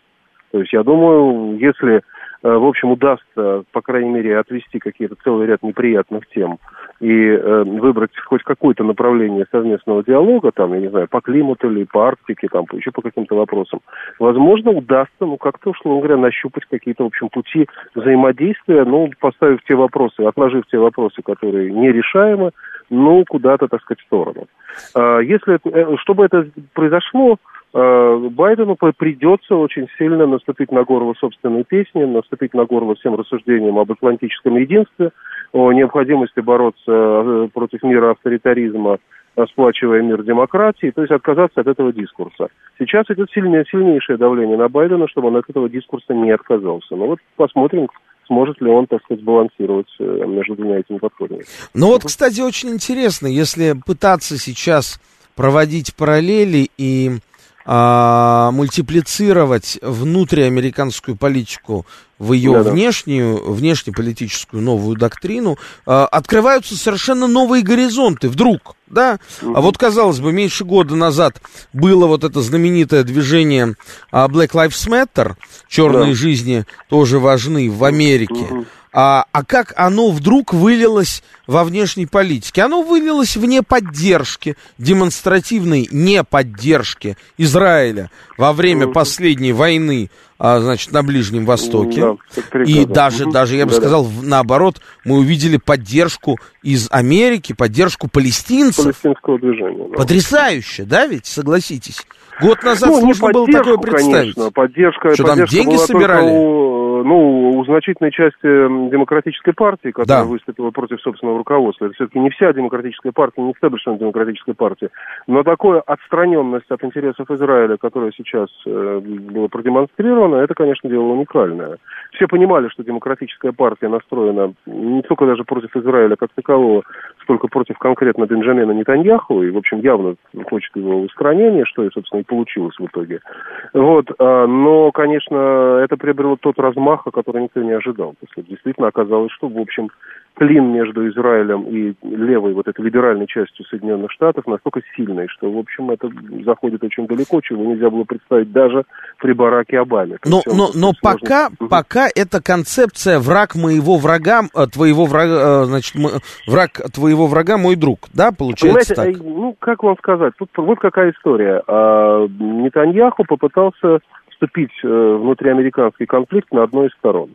То есть я думаю, если в общем, удастся, по крайней мере, отвести какие-то целый ряд неприятных тем и э, выбрать хоть какое-то направление совместного диалога, там, я не знаю, по климату или по Арктике, там, еще по каким-то вопросам, возможно, удастся, ну, как-то, условно говоря, нащупать какие-то, в общем, пути взаимодействия, ну, поставив те вопросы, отложив те вопросы, которые нерешаемы, ну, куда-то, так сказать, в сторону. А, если, э, чтобы это произошло, Э, Байдену придется очень сильно наступить на горло собственной песни, наступить на горло всем рассуждениям об атлантическом единстве, о необходимости бороться э, против мира авторитаризма, сплачивая мир демократии, то есть отказаться от этого дискурса. Сейчас идет сильнее, сильнейшее давление на Байдена, чтобы он от этого дискурса не отказался. Но вот посмотрим, сможет ли он, так сказать, балансировать э, между двумя этими подходами. Ну вот, кстати, очень интересно, если пытаться сейчас проводить параллели и а, мультиплицировать внутриамериканскую политику в ее да, внешнюю, внешнеполитическую новую доктрину, а, открываются совершенно новые горизонты вдруг, да? Угу. А вот, казалось бы, меньше года назад было вот это знаменитое движение а, Black Lives Matter, черные да. жизни тоже важны в Америке. Угу. А, а как оно вдруг вылилось во внешней политике? Оно вылилось в неподдержке, демонстративной неподдержке Израиля во время mm последней войны, а, значит, на Ближнем Востоке. Да, И даже, даже, я бы сказал, наоборот, мы увидели поддержку из Америки, поддержку палестинцев. Палестинского движения. Да. Потрясающе, да ведь, согласитесь? Год назад ну, сложно было такое представить. Конечно, поддержка, Что поддержка там деньги собирали? У, ну, у значительной части демократической партии, которая да. выступила против собственного руководства. Это все-таки не вся демократическая партия, не стеблишмент демократической партии. Но такая отстраненность от интересов Израиля, которая сейчас э, была продемонстрирована, это, конечно, дело уникальное. Все понимали, что демократическая партия настроена не только даже против Израиля как такового, сколько против конкретно Бенджамина Нетаньяху, и, в общем, явно хочет его устранения, что и, собственно, и получилось в итоге. Вот, а, но, конечно, это приобрело тот размах, который никто не ожидал. То есть, действительно оказалось, что, в общем, клин между Израилем и левой, вот этой либеральной частью Соединенных Штатов настолько сильный, что, в общем, это заходит очень далеко, чего нельзя было представить даже при Бараке Обаме. Но, но, но пока, угу. пока эта концепция «враг моего врага», э, твоего врага, э, значит, враг твоего врага мой друг, да, получается Понимаете, так? Э, ну, как вам сказать, тут вот какая история. А, Нетаньяху попытался вступить в внутриамериканский конфликт на одной из сторон.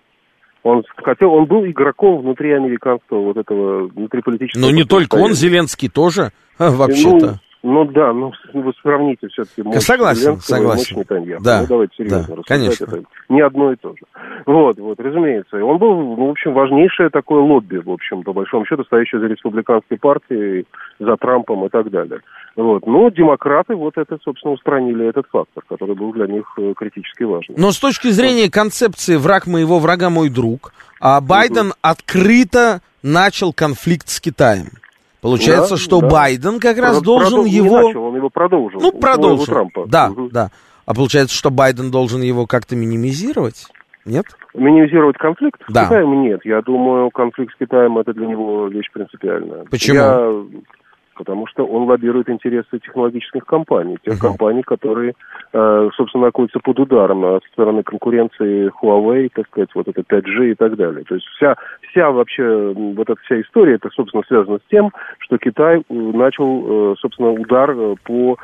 Он хотел, он был игроком внутри американского вот этого внутриполитического. Но не только он, Зеленский тоже, вообще-то. Ну, ну да, ну вы сравните все-таки мощь Согласен, согласен. мощь Нетаньяху. Да, ну, давайте серьезно да, конечно. Это не одно и то же. Вот, вот, разумеется. Он был, ну, в общем, важнейшее такое лобби, в общем, по большому счету, стоящее за республиканской партией, за Трампом и так далее. Вот. Но демократы вот это, собственно, устранили этот фактор, который был для них э, критически важен. Но с точки зрения концепции «враг моего врага мой друг», а Байден угу. открыто начал конфликт с Китаем. Получается, да, что да. Байден как раз Про- должен его... Не начал, он его продолжил. Ну, продолжил. Трампа. Да, угу. да. А получается, что Байден должен его как-то минимизировать? Нет? Минимизировать конфликт да. с Китаем нет. Я думаю, конфликт с Китаем это для него вещь принципиальная. Почему? Я потому что он лоббирует интересы технологических компаний, тех uh-huh. компаний, которые, э, собственно, находятся под ударом от стороны конкуренции Huawei, так сказать, вот это 5G и так далее. То есть вся, вся вообще, вот эта вся история, это, собственно, связано с тем, что Китай э, начал, э, собственно, удар по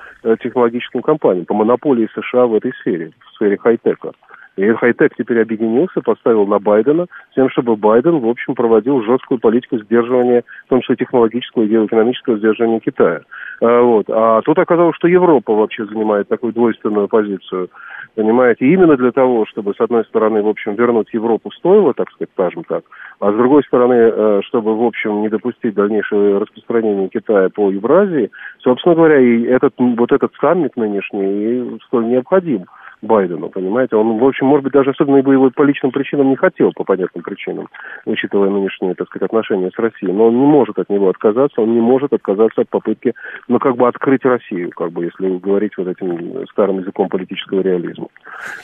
технологическим компаниям, по монополии США в этой сфере, в сфере хай-тека. И хай-тек теперь объединился, поставил на Байдена, с тем, чтобы Байден, в общем, проводил жесткую политику сдерживания, в том числе технологического и геоэкономического сдерживания Китая. А, вот. а тут оказалось, что Европа вообще занимает такую двойственную позицию. Понимаете, именно для того, чтобы, с одной стороны, в общем, вернуть Европу стоило, так сказать, скажем так, а с другой стороны, э, чтобы, в общем, не допустить дальнейшего распространения Китая по Евразии, собственно говоря, и этот, вот этот саммит нынешний столь необходим. Байдену, понимаете? Он, в общем, может быть, даже особенно бы его по личным причинам не хотел, по понятным причинам, учитывая нынешние, так сказать, отношения с Россией. Но он не может от него отказаться, он не может отказаться от попытки, ну, как бы открыть Россию, как бы, если говорить вот этим старым языком политического реализма.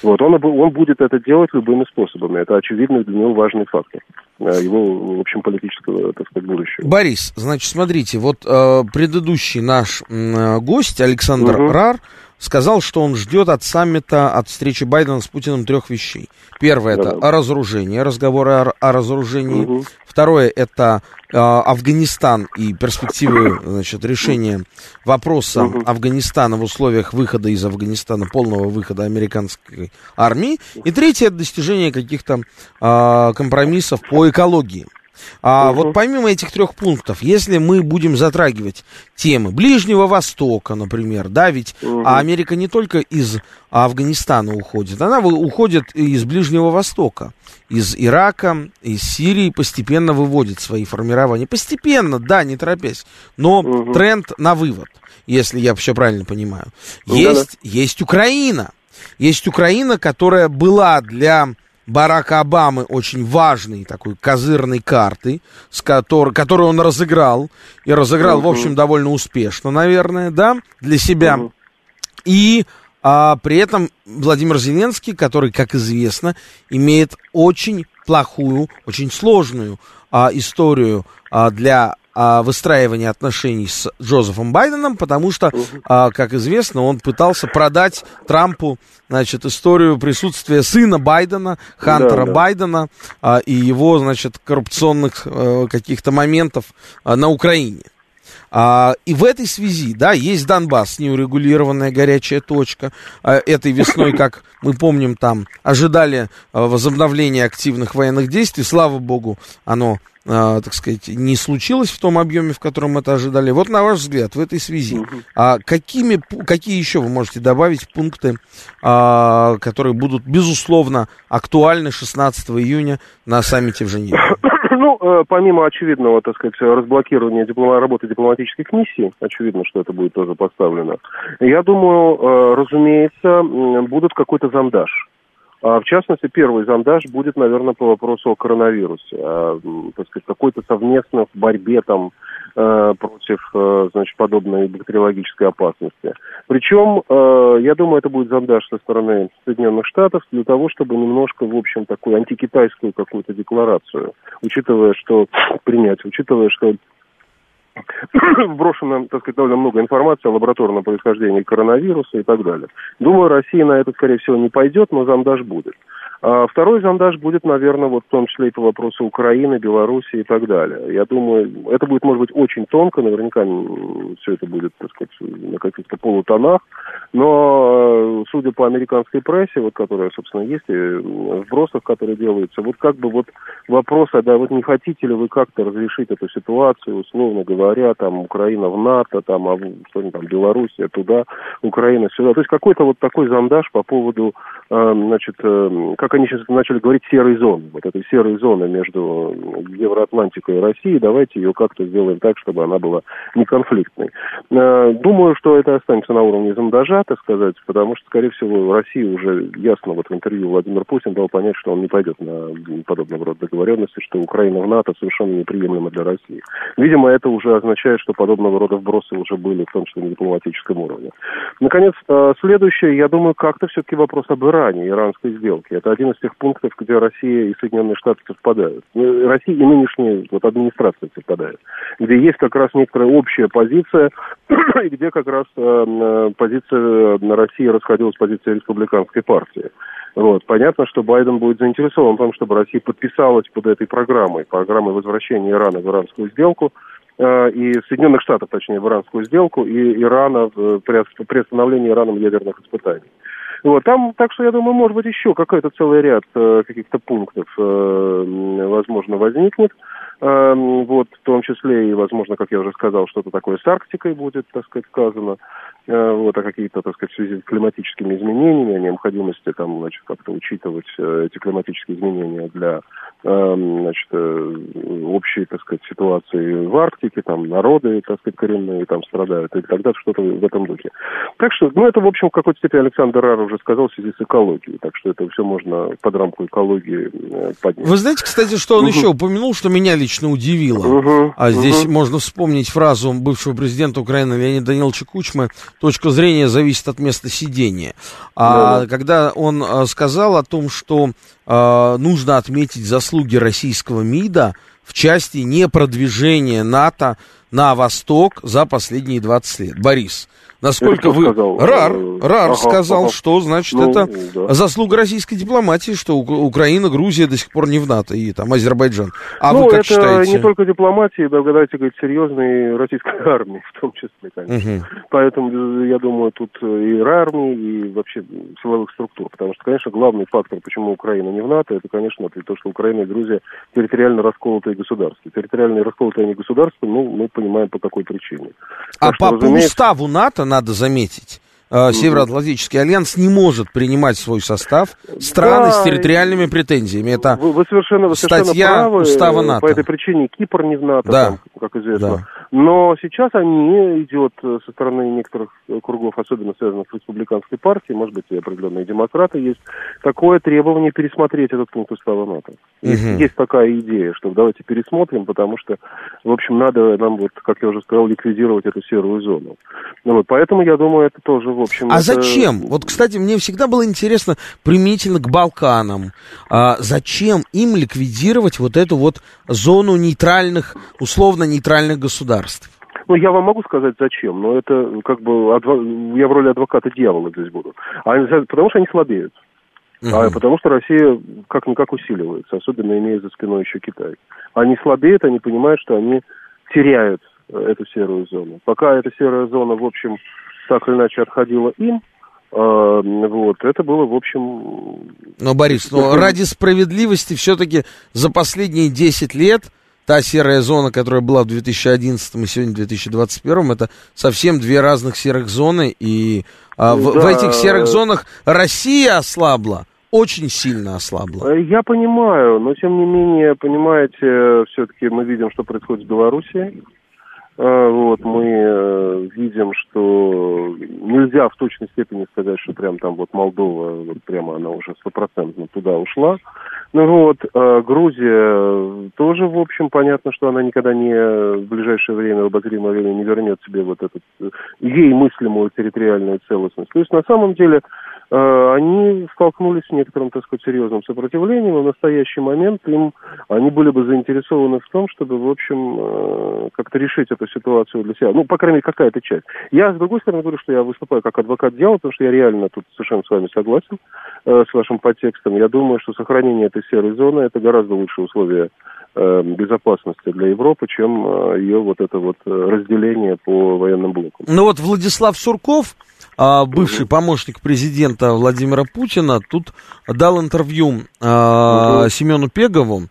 Вот, он, он будет это делать любыми способами. Это очевидный для него важный фактор э, его, в общем, политического, так сказать, будущего. Борис, значит, смотрите, вот э, предыдущий наш э, гость, Александр угу. Рар, сказал, что он ждет от саммита, от встречи Байдена с Путиным трех вещей. Первое это о разоружении, разговоры о, о разоружении. Угу. Второе это э, Афганистан и перспективы значит, решения вопроса угу. Афганистана в условиях выхода из Афганистана, полного выхода американской армии. И третье это достижение каких-то э, компромиссов по экологии. А угу. вот помимо этих трех пунктов, если мы будем затрагивать темы Ближнего Востока, например, да, ведь угу. Америка не только из Афганистана уходит, она уходит из Ближнего Востока, из Ирака, из Сирии, постепенно выводит свои формирования. Постепенно, да, не торопясь, но угу. тренд на вывод, если я все правильно понимаю. Ну, есть, да -да. есть Украина. Есть Украина, которая была для Барака Обамы очень важной такой козырной карты, с которой, которую он разыграл, и разыграл, uh-huh. в общем, довольно успешно, наверное, да, для себя. Uh-huh. И а, при этом Владимир Зеленский, который, как известно, имеет очень плохую, очень сложную а, историю а, для а, выстраивания отношений с Джозефом Байденом, потому что, а, как известно, он пытался продать Трампу, значит, историю присутствия сына Байдена, Хантера да, да. Байдена а, и его, значит, коррупционных а, каких-то моментов а, на Украине. А, и в этой связи, да, есть Донбасс, неурегулированная горячая точка. А, этой весной, как мы помним, там ожидали а, возобновления активных военных действий. Слава богу, оно а, так сказать, не случилось в том объеме, в котором это ожидали. Вот на ваш взгляд, в этой связи, а какими, какие еще вы можете добавить пункты, а, которые будут, безусловно, актуальны 16 июня на саммите в Женеве? Ну, э, помимо очевидного, так сказать, разблокирования диплом... работы дипломатических миссий, очевидно, что это будет тоже поставлено, я думаю, э, разумеется, будут какой-то зондаж в частности, первый зондаж будет, наверное, по вопросу о коронавирусе, а, так сказать, какой-то совместной борьбе там э, против, э, значит, подобной бактериологической опасности. Причем, э, я думаю, это будет зондаж со стороны Соединенных Штатов для того, чтобы немножко, в общем, такую антикитайскую какую-то декларацию, учитывая, что принять, учитывая, что вброшено, так сказать, довольно много информации о лабораторном происхождении коронавируса и так далее. Думаю, Россия на это, скорее всего, не пойдет, но зондаж будет. А второй зондаж будет, наверное, вот в том числе и по вопросу Украины, Беларуси и так далее. Я думаю, это будет, может быть, очень тонко, наверняка все это будет, так сказать, на каких-то полутонах, но э, судя по американской прессе, вот которая, собственно, есть, и вбросах, которые делаются, вот как бы вот вопрос, а да, вот не хотите ли вы как-то разрешить эту ситуацию, условно говоря, там, Украина в НАТО, там, а что там, Белоруссия туда, Украина сюда. То есть какой-то вот такой зондаж по поводу, э, значит, э, как они сейчас начали говорить, серой зоны. Вот этой серой зоны между Евроатлантикой и Россией, давайте ее как-то сделаем так, чтобы она была не конфликтной. Э, думаю, что это останется на уровне зондажа, так сказать, потому что, скорее всего, Россия уже ясно, вот в интервью Владимир Путин дал понять, что он не пойдет на подобного рода договоренности, что Украина в НАТО совершенно неприемлема для России. Видимо, это уже означает, что подобного рода вбросы уже были, в том числе на дипломатическом уровне. Наконец, следующее, я думаю, как-то все-таки вопрос об Иране, иранской сделке. Это один из тех пунктов, где Россия и Соединенные Штаты совпадают. Ну, Россия и нынешняя вот, администрация совпадают. Где есть как раз некоторая общая позиция, и где как раз э, э позиция на России расходилась с позицией республиканской партии. Вот. Понятно, что Байден будет заинтересован в том, чтобы Россия подписалась под этой программой, программой возвращения Ирана в иранскую сделку, э, и Соединенных Штатов, точнее, в иранскую сделку, и Ирана при, при остановлении Ираном ядерных испытаний. Вот, там, так что я думаю, может быть, еще какой-то целый ряд э, каких-то пунктов, э, возможно, возникнет. Э, вот, в том числе и, возможно, как я уже сказал, что-то такое с Арктикой будет, так сказать, сказано. Э, вот, а какие-то, так сказать, в связи с климатическими изменениями, о необходимости там, значит, как-то учитывать э, эти климатические изменения для, эм, значит, э, общей, так сказать, ситуации в Арктике, там, народы, так сказать, коренные там страдают, и тогда что-то в этом духе. Так что, ну, это, в общем, в какой-то степени Александр Рар уже сказал в связи с экологией, так что это все можно под рамку экологии поднять. Вы знаете, кстати, что он угу. еще упомянул, что меня лично удивило, угу. а здесь угу. можно вспомнить фразу бывшего президента Украины Леонида Даниловича Кучмы, точка зрения зависит от места сидения. А да. когда он а, сказал о том, что а, нужно отметить заслуги российского МИДа в части непродвижения НАТО на восток за последние 20 лет. Борис, насколько вы... Сказал? Рар, Э, Рар ага, сказал, ага. что, значит, Ну, это да. заслуга российской дипломатии, что Ук- Украина, Грузия до сих пор не в НАТО, и там Азербайджан. А ну, вы как это считаете? не только дипломатии, благодаря, так сказать, серьезной российской армии, в том числе, конечно. Мгм. Поэтому, э, я думаю, тут э, и армии, и вообще силовых структур. Потому что, конечно, главный фактор, почему Украина не в НАТО, это, конечно, то, что Украина и Грузия территориально расколотые государства. Территориально расколотые они государства, ну, мы понимаем, по какой причине. А Так что, по, по разумеется, уставу НАТО, надо заметить, э, Североатлантический альянс не может принимать в свой состав страны Да, с территориальными претензиями. Это Вы, вы совершенно, вы совершенно статья правы. устава Э, НАТО. По этой причине Кипр не в НАТО, Да. там, как известно. Да. Но сейчас они идет э, со стороны некоторых э, кругов, особенно связанных с республиканской партией, может быть, и определенные демократы есть, такое требование пересмотреть этот пункт устава НАТО. Есть, есть такая идея, что давайте пересмотрим, потому что, в общем, надо нам, вот, как я уже сказал, ликвидировать эту серую зону. Ну, вот, поэтому, я думаю, это тоже, в общем... А это- зачем? Вот, кстати, мне всегда было интересно применительно к Балканам. А, зачем им ликвидировать вот эту вот зону нейтральных, условно нейтральных государств? Ну, я вам могу сказать, зачем, но это как бы адво- я в роли адвоката дьявола здесь буду. А потому что они слабеют. А потому что Россия как-никак усиливается, особенно имея за спиной еще Китай. Они слабеют, они понимают, что они теряют э, эту серую зону. Пока эта серая зона, в общем, так или иначе отходила им, вот, это было, в общем... Но, Борис, но ради справедливости все-таки за последние 10 лет та серая зона, которая была в 2011 и сегодня в 2021, это совсем две разных серых зоны, и а, в, в Да. этих серых зонах Россия ослабла, очень сильно ослабла. Э, Я понимаю, но тем не менее, понимаете, все-таки мы видим, что происходит в Беларуси. Э, Вот, мы э, видим, что нельзя в точной степени сказать, что прям там вот Молдова, вот прямо она уже стопроцентно туда ушла. Ну вот, э, Грузия тоже, в общем, понятно, что она никогда не в ближайшее время, в обозримое время не вернет себе вот эту э, ей мыслимую территориальную целостность. То есть, на самом деле, они столкнулись с некоторым, так сказать, серьезным сопротивлением, и в настоящий момент им они были бы заинтересованы в том, чтобы, в общем, э, как-то решить эту ситуацию для себя. Ну, по крайней мере, какая-то часть. Я, с другой стороны, говорю, что я выступаю как адвокат дела, потому что я реально тут совершенно с вами согласен э, с вашим подтекстом. Я думаю, что сохранение этой серой зоны – это гораздо лучшие условия э, безопасности для Европы, чем э, ее вот это вот э, разделение по военным блокам. Ну вот Владислав Сурков, а, бывший помощник президента Владимира Путина, тут дал интервью а, Семену Пегову,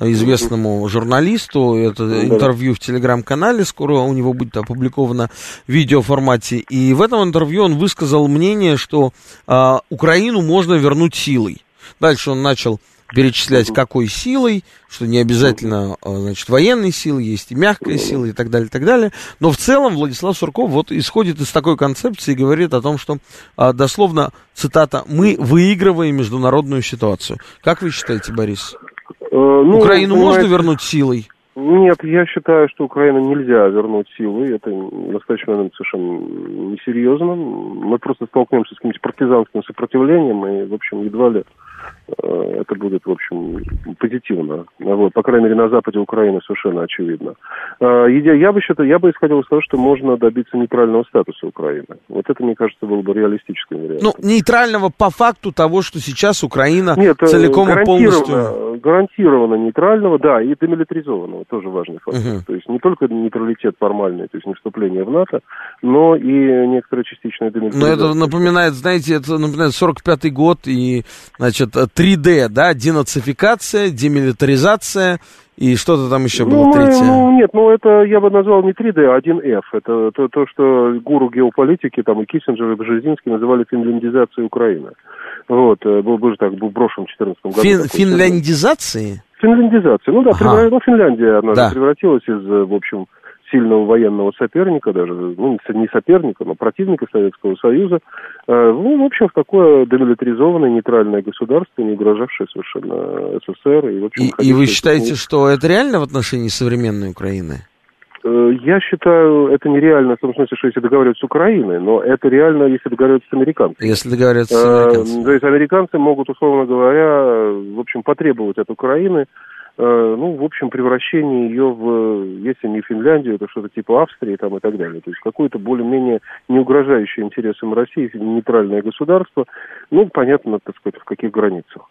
известному журналисту. Это интервью в телеграм-канале, скоро у него будет опубликовано в видеоформате. И в этом интервью он высказал мнение, что а, Украину можно вернуть силой. Дальше он начал перечислять, какой силой, что не обязательно, а, значит, военной силы, есть и мягкая сила и так далее, и так далее. Но в целом Владислав Сурков вот исходит из такой концепции и говорит о том, что, а, дословно, цитата, «мы выигрываем международную ситуацию». Как вы считаете, Борис? Э, ну, Украину можно вернуть силой? Нет, я считаю, что Украину нельзя вернуть силой. Это настоящий момент совершенно несерьезно. Мы просто столкнемся с каким-то партизанским сопротивлением, и, в общем, едва ли это будет, в общем, позитивно. Вот, по крайней мере, на западе Украины совершенно очевидно. Э, Я, бы считал, я бы исходил из того, что можно добиться нейтрального статуса Украины. Вот это, мне кажется, было бы реалистическим вариантом. Ну, нейтрального по факту того, что сейчас Украина Нет, э, целиком и полностью... гарантированно нейтрального, да, и демилитаризованного, тоже важный фактор. Мгм. То есть не только нейтралитет формальный, то есть не вступление в НАТО, но и некоторая частичная Но демилитаризация. это напоминает, знаете, это напоминает 45-й год и, значит, 3D, да, денацификация, демилитаризация и что-то там еще было Ну, третье. ну, нет, ну это я бы назвал не 3D, а 1F. Это то, то, что гуру геополитики, там и Киссинджер, и Бжезинский называли финляндизацией Украины. Вот, э, был, был же так, был брошен в 2014 году. Фин- такой финляндизации? Финляндизация. Ну да, Ага. ну, Финляндия, она Да. превратилась из, э, в общем, сильного военного соперника, даже, ну, не со- не соперника, но противника Советского Союза, э, ну, в общем, в такое демилитаризованное нейтральное государство, не угрожавшее совершенно сср И, в общем, И, и вы считаете, что это реально в отношении современной Украины? Э, Я считаю, это нереально в том смысле, что если договариваться с Украиной, но это реально, если договариваться с американцами. Если договариваться с Э, американцами? То есть американцы могут, условно говоря, в общем, потребовать от Украины ну, в общем, превращение ее в, если не Финляндию, то что-то типа Австрии там и так далее. То есть какое-то более-менее не угрожающее интересам России нейтральное государство, ну, понятно, так сказать, в каких границах.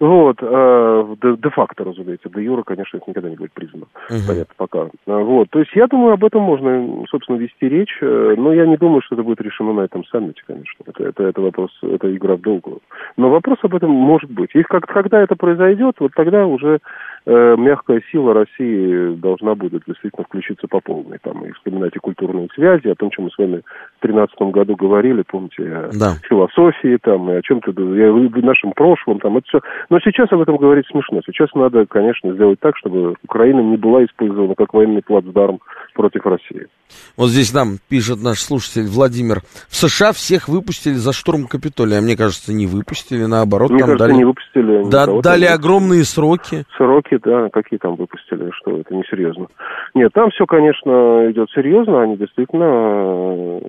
Вот, э, де-факто, разумеется, де юра, конечно, это никогда не будет признано, угу. понятно, пока. Э, вот, то есть я думаю, об этом можно, собственно, вести речь, но я не думаю, что это будет решено на этом саммите, конечно. Это, это, это вопрос, это игра в долгую. Но вопрос об этом может быть. И как, когда это произойдет, вот тогда уже Э, мягкая сила России должна будет действительно включиться по полной. Там и вспоминать и культурные связи, о том, чем мы с вами в 2013 году говорили, помните, о да. философии, там, и о чем-то, в нашем прошлом, там, это все. Но сейчас об этом говорить смешно. Сейчас надо, конечно, сделать так, чтобы Украина не была использована как военный плацдарм против России. Вот здесь нам пишет наш слушатель Владимир. В США всех выпустили за штурм Капитолия. А мне кажется, не выпустили, наоборот. Мне кажется, дали, не выпустили. Да, дали огромные сроки. Сроки, да, какие там выпустили, что это несерьезно. Нет, там все, конечно, идет серьезно. Они действительно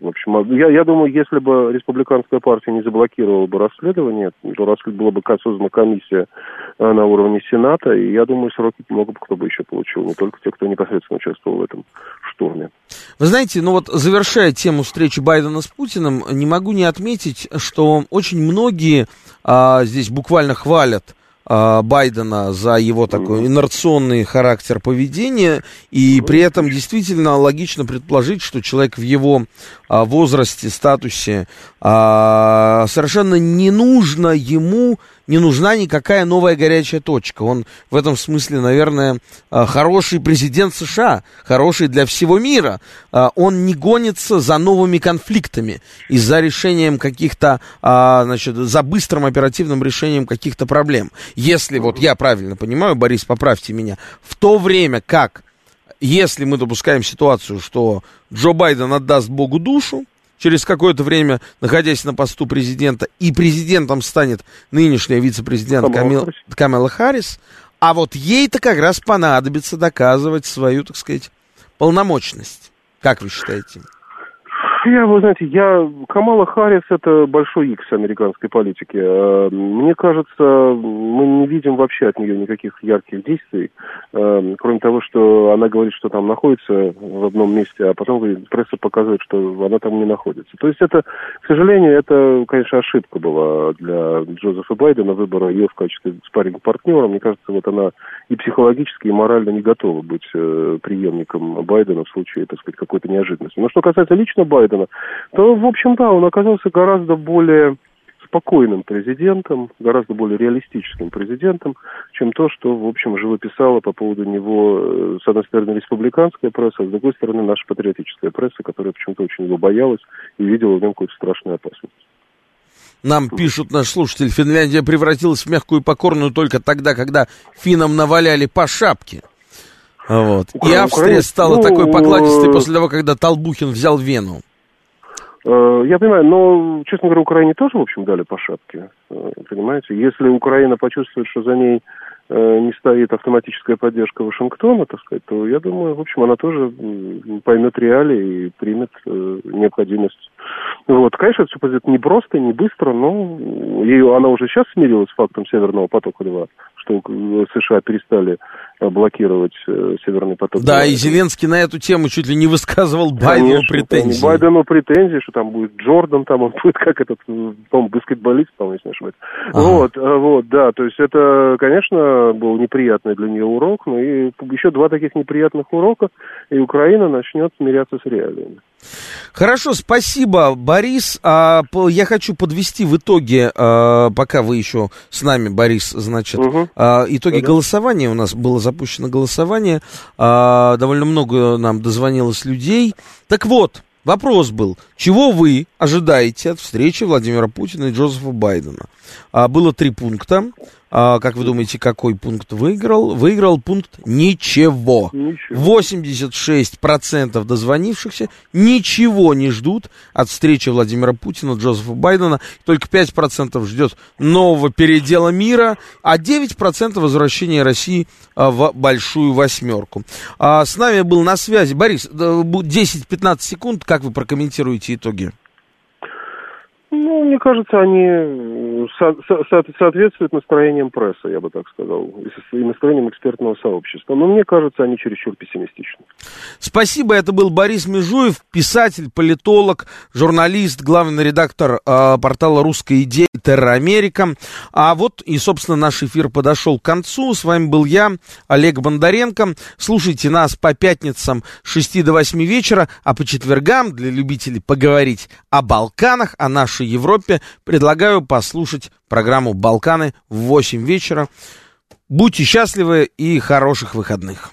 в общем, а я, я думаю, если бы республиканская партия не заблокировала бы расследование, то была бы создана комиссия э, на уровне Сената, и я думаю, сроки много бы кто бы еще получил, не только те, кто непосредственно участвовал в этом штурме. Вы знаете, ну вот завершая тему встречи Байдена с Путиным, не могу не отметить, что очень многие а, здесь буквально хвалят Байдена за его такой инерционный характер поведения, и при этом действительно логично предположить, что человек в его а, возрасте, статусе а, совершенно не нужно ему не нужна никакая новая горячая точка. Он в этом смысле, наверное, а, хороший президент США, хороший для всего мира. А, он не гонится за новыми конфликтами и за решением каких-то, а, значит, за быстрым оперативным решением каких-то проблем. Если, вот я правильно понимаю, Борис, поправьте меня, в то время как если мы допускаем ситуацию, что Джо Байден отдаст Богу душу, через какое-то время, находясь на посту президента, и президентом станет нынешняя вице-президент Камил, Камела Харрис, а вот ей-то как раз понадобится доказывать свою, так сказать, полномочность. Как вы считаете? Я, вы знаете, я... Камала Харрис – это большой икс американской политики. Э, мне кажется, мы не видим вообще от нее никаких ярких действий, э, кроме того, что она говорит, что там находится в одном месте, а потом пресса показывает, что она там не находится. То есть это, к сожалению, это, конечно, ошибка была для Джозефа Байдена, выбора ее в качестве спарринг-партнера. Мне кажется, вот она и психологически, и морально не готова быть э, преемником Байдена в случае, так сказать, какой-то неожиданности. Но что касается лично Байдена, Байдена, то, в общем, да, он оказался гораздо более спокойным президентом, гораздо более реалистическим президентом, чем то, что, в общем, живописала по поводу него, э, с одной стороны, республиканская пресса, а с другой стороны, наша патриотическая пресса, которая почему-то очень его боялась и видела в нем какую-то страшную опасность. Нам пишут наш слушатель, Финляндия превратилась в мягкую и покорную только тогда, когда финнам наваляли по шапке. Вот. И Австрия стала ну, такой покладистой э, после того, когда Толбухин взял Вену. Э, я понимаю, но, честно говоря, Украине тоже, в общем, дали по шапке. Э, понимаете, если Украина почувствует, что за ней э, не стоит автоматическая поддержка Вашингтона, так сказать, то я думаю, в общем, она тоже поймет реалии и примет необходимость. Вот, конечно, это все пойдет не просто, не быстро, но ее, она уже сейчас смирилась с фактом Северного потока-2, что США перестали блокировать э, Северный поток. Да, и Зеленский на эту тему чуть ли не высказывал Байдену Конечно, претензии. Байдену претензии, что там будет Джордан, там он будет как этот, по-моему, баскетболист, по-моему, если не ошибаюсь. Ага. Вот, э, вот, да, то есть это, конечно, был неприятный для нее урок, но и еще два таких неприятных урока, и Украина начнет смиряться с реалиями. Хорошо, спасибо, Борис. А, я хочу подвести в итоге, а, пока вы еще с нами, Борис, значит, угу. а, итоги да. голосования. У нас было запущено голосование. А, довольно много нам дозвонилось людей. Так вот, вопрос был, чего вы ожидаете от встречи Владимира Путина и Джозефа Байдена? А, было три пункта. А, как вы думаете, какой пункт выиграл? Выиграл пункт ничего. ничего. 86% дозвонившихся ничего не ждут от встречи Владимира Путина, Джозефа Байдена. Только 5% ждет нового передела мира, а 9% возвращения России а, в большую восьмерку. А, с нами был на связи Борис. 10-15 секунд. Как вы прокомментируете итоги? Ну, мне кажется, они со- со- соответствует настроениям прессы, я бы так сказал, и настроениям экспертного сообщества. Но мне кажется, они чересчур пессимистичны. Спасибо, это был Борис Межуев, писатель, политолог, журналист, главный редактор э, портала «Русская идея» Терра Америка. А вот и, собственно, наш эфир подошел к концу. С вами был я, Олег Бондаренко. Слушайте нас по пятницам с 6 до 8 вечера, а по четвергам для любителей поговорить о Балканах, о нашей Европе, предлагаю послушать программу «Балканы» в 8 вечера. Будьте счастливы и хороших выходных.